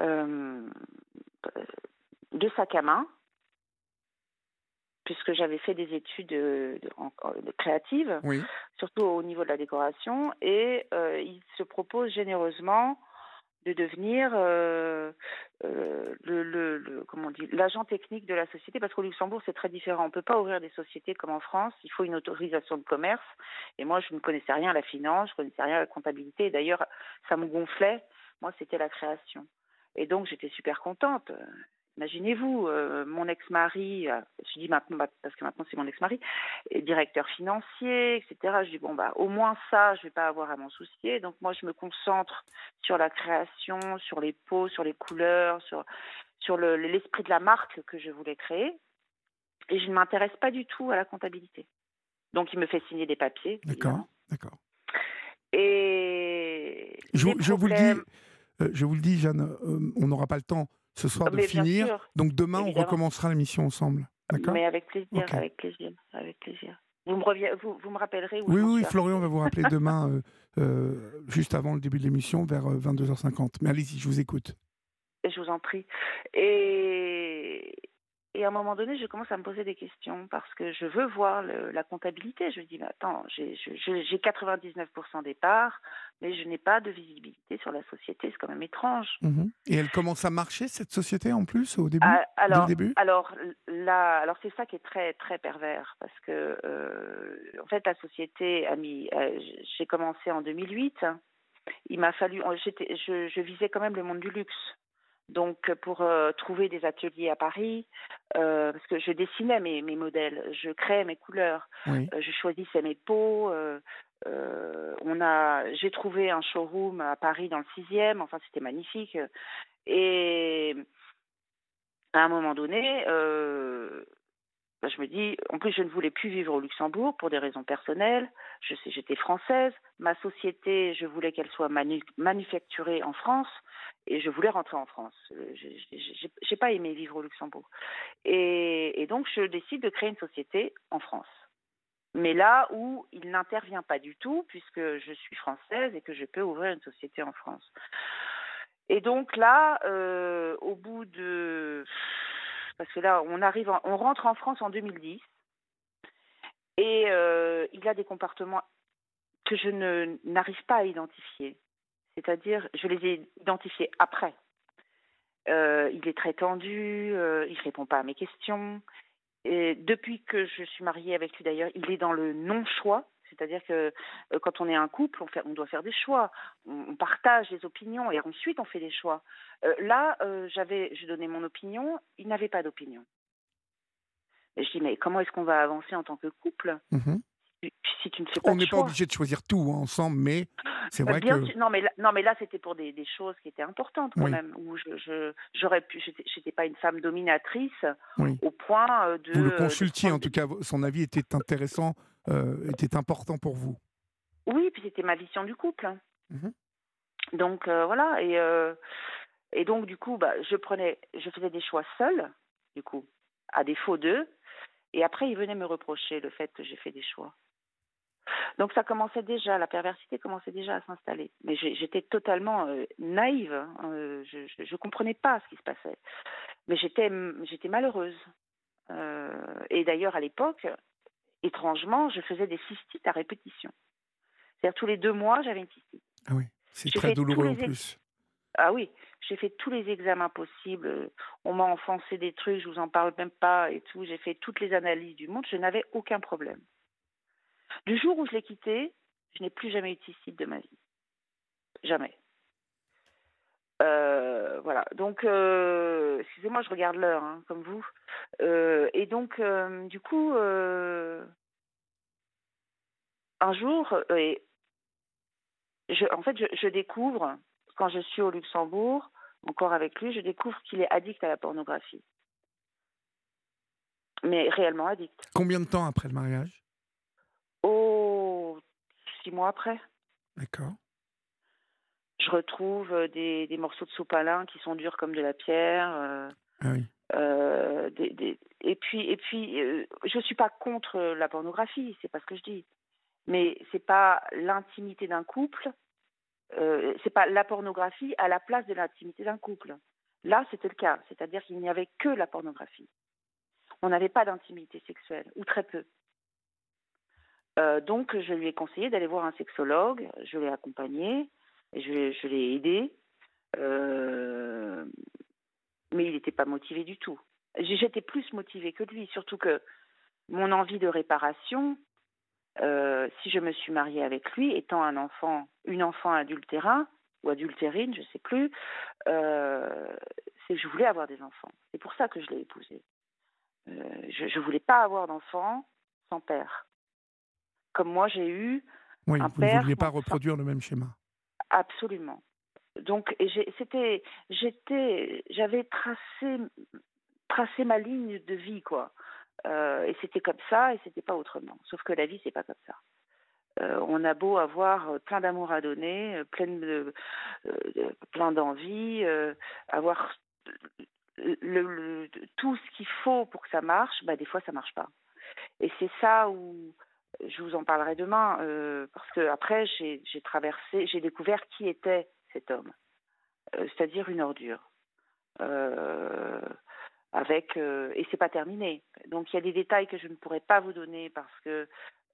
euh, de sac à main, puisque j'avais fait des études de, créatives, surtout au niveau de la décoration, et euh, il se propose généreusement de devenir euh, euh, le, l'agent technique de la société parce qu'au Luxembourg c'est très différent. On peut pas ouvrir des sociétés comme en France. Il faut une autorisation de commerce. Et moi je ne connaissais rien à la finance, je connaissais rien à la comptabilité. D'ailleurs ça me gonflait. Moi c'était la création. Et donc j'étais super contente. Imaginez-vous, euh, mon ex-mari, euh, je dis maintenant bah, parce que maintenant c'est mon ex-mari, directeur financier, etc. Je dis bon bah au moins ça, je vais pas avoir à m'en soucier. Donc moi je me concentre sur la création, sur les peaux, sur les couleurs, sur sur l'esprit de la marque que je voulais créer, et je ne m'intéresse pas du tout à la comptabilité. Donc il me fait signer des papiers. D'accord, d'accord. Et je, je vous le dis, euh, je vous le dis, Jeanne, on n'aura pas le temps ce soir de finir. Donc demain, on recommencera l'émission ensemble. D'accord? Mais avec plaisir, avec plaisir, avec plaisir. Vous me, vous, vous me rappellerez Oui, oui, Florian va vous rappeler [LAUGHS] demain, euh, euh, juste avant le début de l'émission, vers 22h50. Mais allez-y, je vous écoute. Je vous en prie. Et, et à un moment donné, je commence à me poser des questions parce que je veux voir la comptabilité. Je me dis, mais attends, j'ai 99% des parts, mais je n'ai pas de visibilité sur la société. C'est quand même étrange. Mhm. Et elle commence à marcher, cette société, en plus, au début ah, alors, début? alors, là, alors c'est ça qui est très, très pervers parce que, euh, en fait, la société a mis. Euh, j'ai commencé en 2008. Il m'a fallu. Je, je visais quand même le monde du luxe. Donc pour euh, trouver des ateliers à Paris, euh, parce que je dessinais mes, mes modèles, je créais mes couleurs, euh, je choisissais mes peaux. on a, j'ai trouvé un showroom à Paris dans le sixième. Enfin, c'était magnifique. Et à un moment donné, je me dis, en plus, je ne voulais plus vivre au Luxembourg pour des raisons personnelles. Je sais, j'étais française. Ma société, je voulais qu'elle soit manufacturée en France et je voulais rentrer en France. Euh, je n'ai pas aimé vivre au Luxembourg. Et, donc, je décide de créer une société en France. Mais là où il n'intervient pas du tout, puisque je suis française et que je peux ouvrir une société en France. Et donc là, euh, au bout de parce que là, on arrive, on rentre en France en 2010, et euh, il a des comportements que je n'arrive pas à identifier. C'est-à-dire, je les ai identifiés après. Euh, il est très tendu, euh, il ne répond pas à mes questions. Depuis que je suis mariée avec lui d'ailleurs, il est dans le non-choix. C'est-à-dire que euh, quand on est un couple, on, doit faire des choix, on, partage les opinions et ensuite on fait des choix. Euh, là, euh, j'avais, je donnais mon opinion, il n'avait pas d'opinion. Et je dis mais comment est-ce qu'on va avancer en tant que couple mhm. si, tu ne fais pas On n'est pas obligé de choisir tout hein, ensemble, mais c'est vrai que non mais là, non mais là c'était pour des, choses qui étaient importantes quand même où je, j'aurais pu j'étais pas une femme dominatrice au point de vous le consultiez en tout cas son avis était intéressant euh, était important pour vous? Oui, puis c'était ma vision du couple. Mhm. Donc euh, voilà, et, euh, et donc du coup, bah, je prenais, je faisais des choix seuls, du coup, à défaut d'eux, et après ils venaient me reprocher le fait que j'ai fait des choix. Donc ça commençait déjà, la perversité commençait déjà à s'installer. Mais j'étais totalement naïve, hein, je ne comprenais pas ce qui se passait. Mais j'étais malheureuse. et d'ailleurs, à l'époque, étrangement, je faisais des cystites à répétition. C'est-à-dire tous les deux mois, j'avais une cystite. Ah oui, c'est très douloureux en plus. Ah oui, j'ai fait tous les examens possibles. On m'a enfoncé des trucs, je vous en parle même pas et tout. J'ai fait toutes les analyses du monde, je n'avais aucun problème. Du jour où je l'ai quitté, je n'ai plus jamais eu de cystite de ma vie. Jamais. Euh, voilà. Donc, euh, excusez-moi, je regarde l'heure, hein, comme vous. Euh, et donc, du coup, un jour, et je, en fait, je, découvre, quand je suis au Luxembourg, encore avec lui, je découvre qu'il est addict à la pornographie. Mais réellement addict. Combien de temps après le mariage? Oh, six mois après. D'accord je retrouve euh, des, des, morceaux de sopalin qui sont durs comme de la pierre. Euh, ah oui. euh, des, des, et puis, et puis euh, je ne suis pas contre la pornographie, c'est pas ce que je dis. Mais c'est pas l'intimité d'un couple, c'est pas la pornographie à la place de l'intimité d'un couple. Là, c'était le cas, c'est-à-dire qu'il n'y avait que la pornographie. On n'avait pas d'intimité sexuelle, ou très peu. Euh, donc, je lui ai conseillé d'aller voir un sexologue, je l'ai accompagné, je, je l'ai aidé, euh, mais il n'était pas motivé du tout. J'étais plus motivée que lui, surtout que mon envie de réparation, euh, si je me suis mariée avec lui, étant un enfant, une enfant adultérin ou adultérine, je ne sais plus, euh, c'est que je voulais avoir des enfants. C'est pour ça que je l'ai épousé. Je ne voulais pas avoir d'enfants sans père. Comme moi, j'ai eu Oui, un vous ne père vouliez pas sans- reproduire le même schéma. Absolument. Donc, c'était, j'étais, j'avais tracé, tracé ma ligne de vie, quoi. Euh, et c'était comme ça, et c'était pas autrement. Sauf que la vie, c'est pas comme ça. Euh, on a beau avoir euh, plein d'amour à donner, plein de, plein d'envie, avoir tout ce qu'il faut pour que ça marche, bah des fois ça marche pas. Et c'est ça où je vous en parlerai demain, euh, parce que après j'ai traversé, j'ai découvert qui était cet homme, Euh, c'est-à-dire une ordure. Euh, avec euh, et c'est pas terminé. Donc il y a des détails que je ne pourrais pas vous donner parce que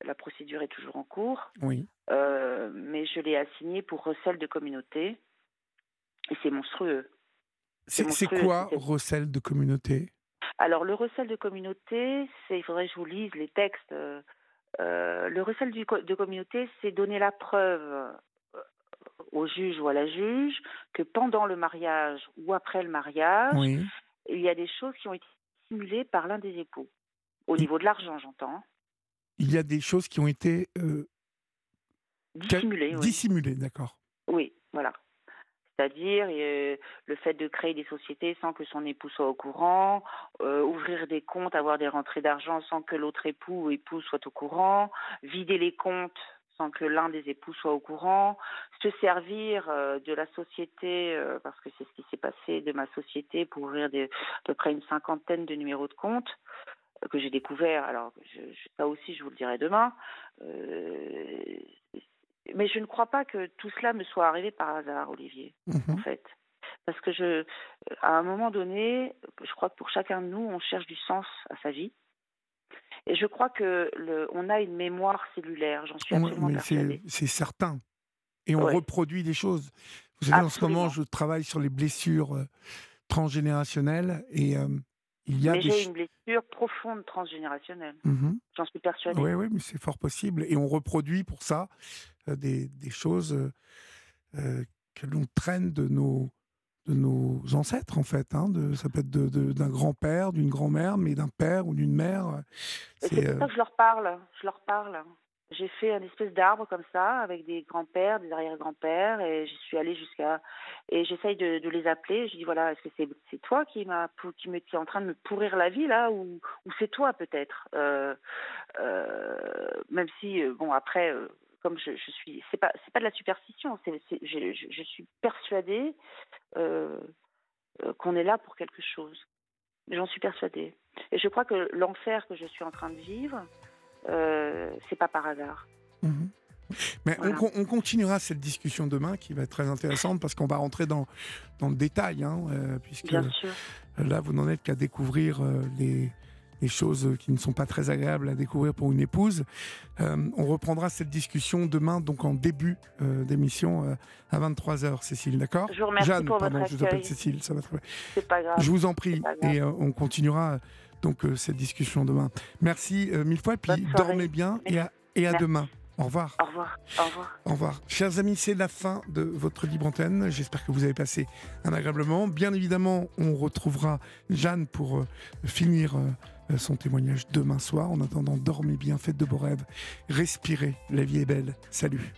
la procédure est toujours en cours, Oui. mais je l'ai assigné pour recel de communauté et c'est monstrueux. C'est quoi recel de communauté? Alors, le recel de communauté, c'est, il faudrait que je vous lise les textes. Euh, le recel du de communauté, c'est donner la preuve euh, au juge ou à la juge que pendant le mariage ou après le mariage, Oui. il y a des choses qui ont été simulées par l'un des époux. Au niveau de l'argent, j'entends. Il y a des choses qui ont été euh, Dissimulées, oui. dissimulées, d'accord. Oui, voilà. C'est-à-dire euh, le fait de créer des sociétés sans que son époux soit au courant, euh, ouvrir des comptes, avoir des rentrées d'argent sans que l'autre époux ou épouse soit au courant, vider les comptes sans que l'un des époux soit au courant, se servir euh, de la société, parce que c'est ce qui s'est passé de ma société pour ouvrir à peu près une cinquantaine de numéros de compte que j'ai découvert. Alors, ça aussi, je vous le dirai demain. Mais je ne crois pas que tout cela me soit arrivé par hasard, Olivier, en Mhm. fait. Parce que je, à un moment donné, je crois que pour chacun de nous, on cherche du sens à sa vie. Et je crois que le, on a une mémoire cellulaire, j'en suis Ouais, absolument persuadée. c'est certain. Et on Ouais. reproduit des choses. Vous savez, en ce moment, je travaille sur les blessures euh, transgénérationnelles et euh, il y a Mais des. j'ai une blessure profonde transgénérationnelle, Mhm. j'en suis persuadée. Oui, oui, mais c'est fort possible. Et on reproduit pour ça euh, des, des choses euh, euh, que l'on traîne de nos, de nos ancêtres, en fait. hein, de, ça peut être d'un grand-père, d'une grand-mère, mais d'un père ou d'une mère. C'est, pour ça que je leur parle. Je leur parle. J'ai fait un espèce d'arbre comme ça, avec des grands-pères, des arrière-grands-pères, et j'y suis allée jusqu'à. J'essaye de, les appeler. Je dis voilà, est-ce que c'est toi qui m'a qui me qui est en train de me pourrir la vie là, ou, ou c'est toi peut-être? Euh, euh, Même si euh, bon après, comme je, je suis, c'est pas c'est pas de la superstition. C'est je, je, je suis persuadée qu'on est là pour quelque chose. J'en suis persuadée. Et je crois que l'enfer que je suis en train de vivre, c'est pas par hasard. Mhm. Mais Voilà. on, con- on continuera cette discussion demain qui va être très intéressante parce qu'on va rentrer dans, dans le détail, hein, euh, puisque là, vous n'en êtes qu'à découvrir euh, les, les choses qui ne sont pas très agréables à découvrir pour une épouse. Euh, on reprendra cette discussion demain, donc en début euh, d'émission euh, à 23h, Cécile, d'accord? Je vous remercie Jeanne, pour pardon, votre je vous appelle. Cécile, ça va très bien. C'est pas grave. Je vous en prie, et euh, on continuera euh, donc euh, cette discussion demain. Merci euh, mille fois, puis Bonne soirée. dormez bien et à, et demain. Au revoir. Au revoir. Au revoir. Au revoir. Chers amis, c'est la fin de votre libre antenne. J'espère que vous avez passé un agréable moment. Bien évidemment, on retrouvera Jeanne pour euh, finir euh, son témoignage demain soir. En attendant, dormez bien, faites de beaux rêves, respirez. La vie est belle. Salut.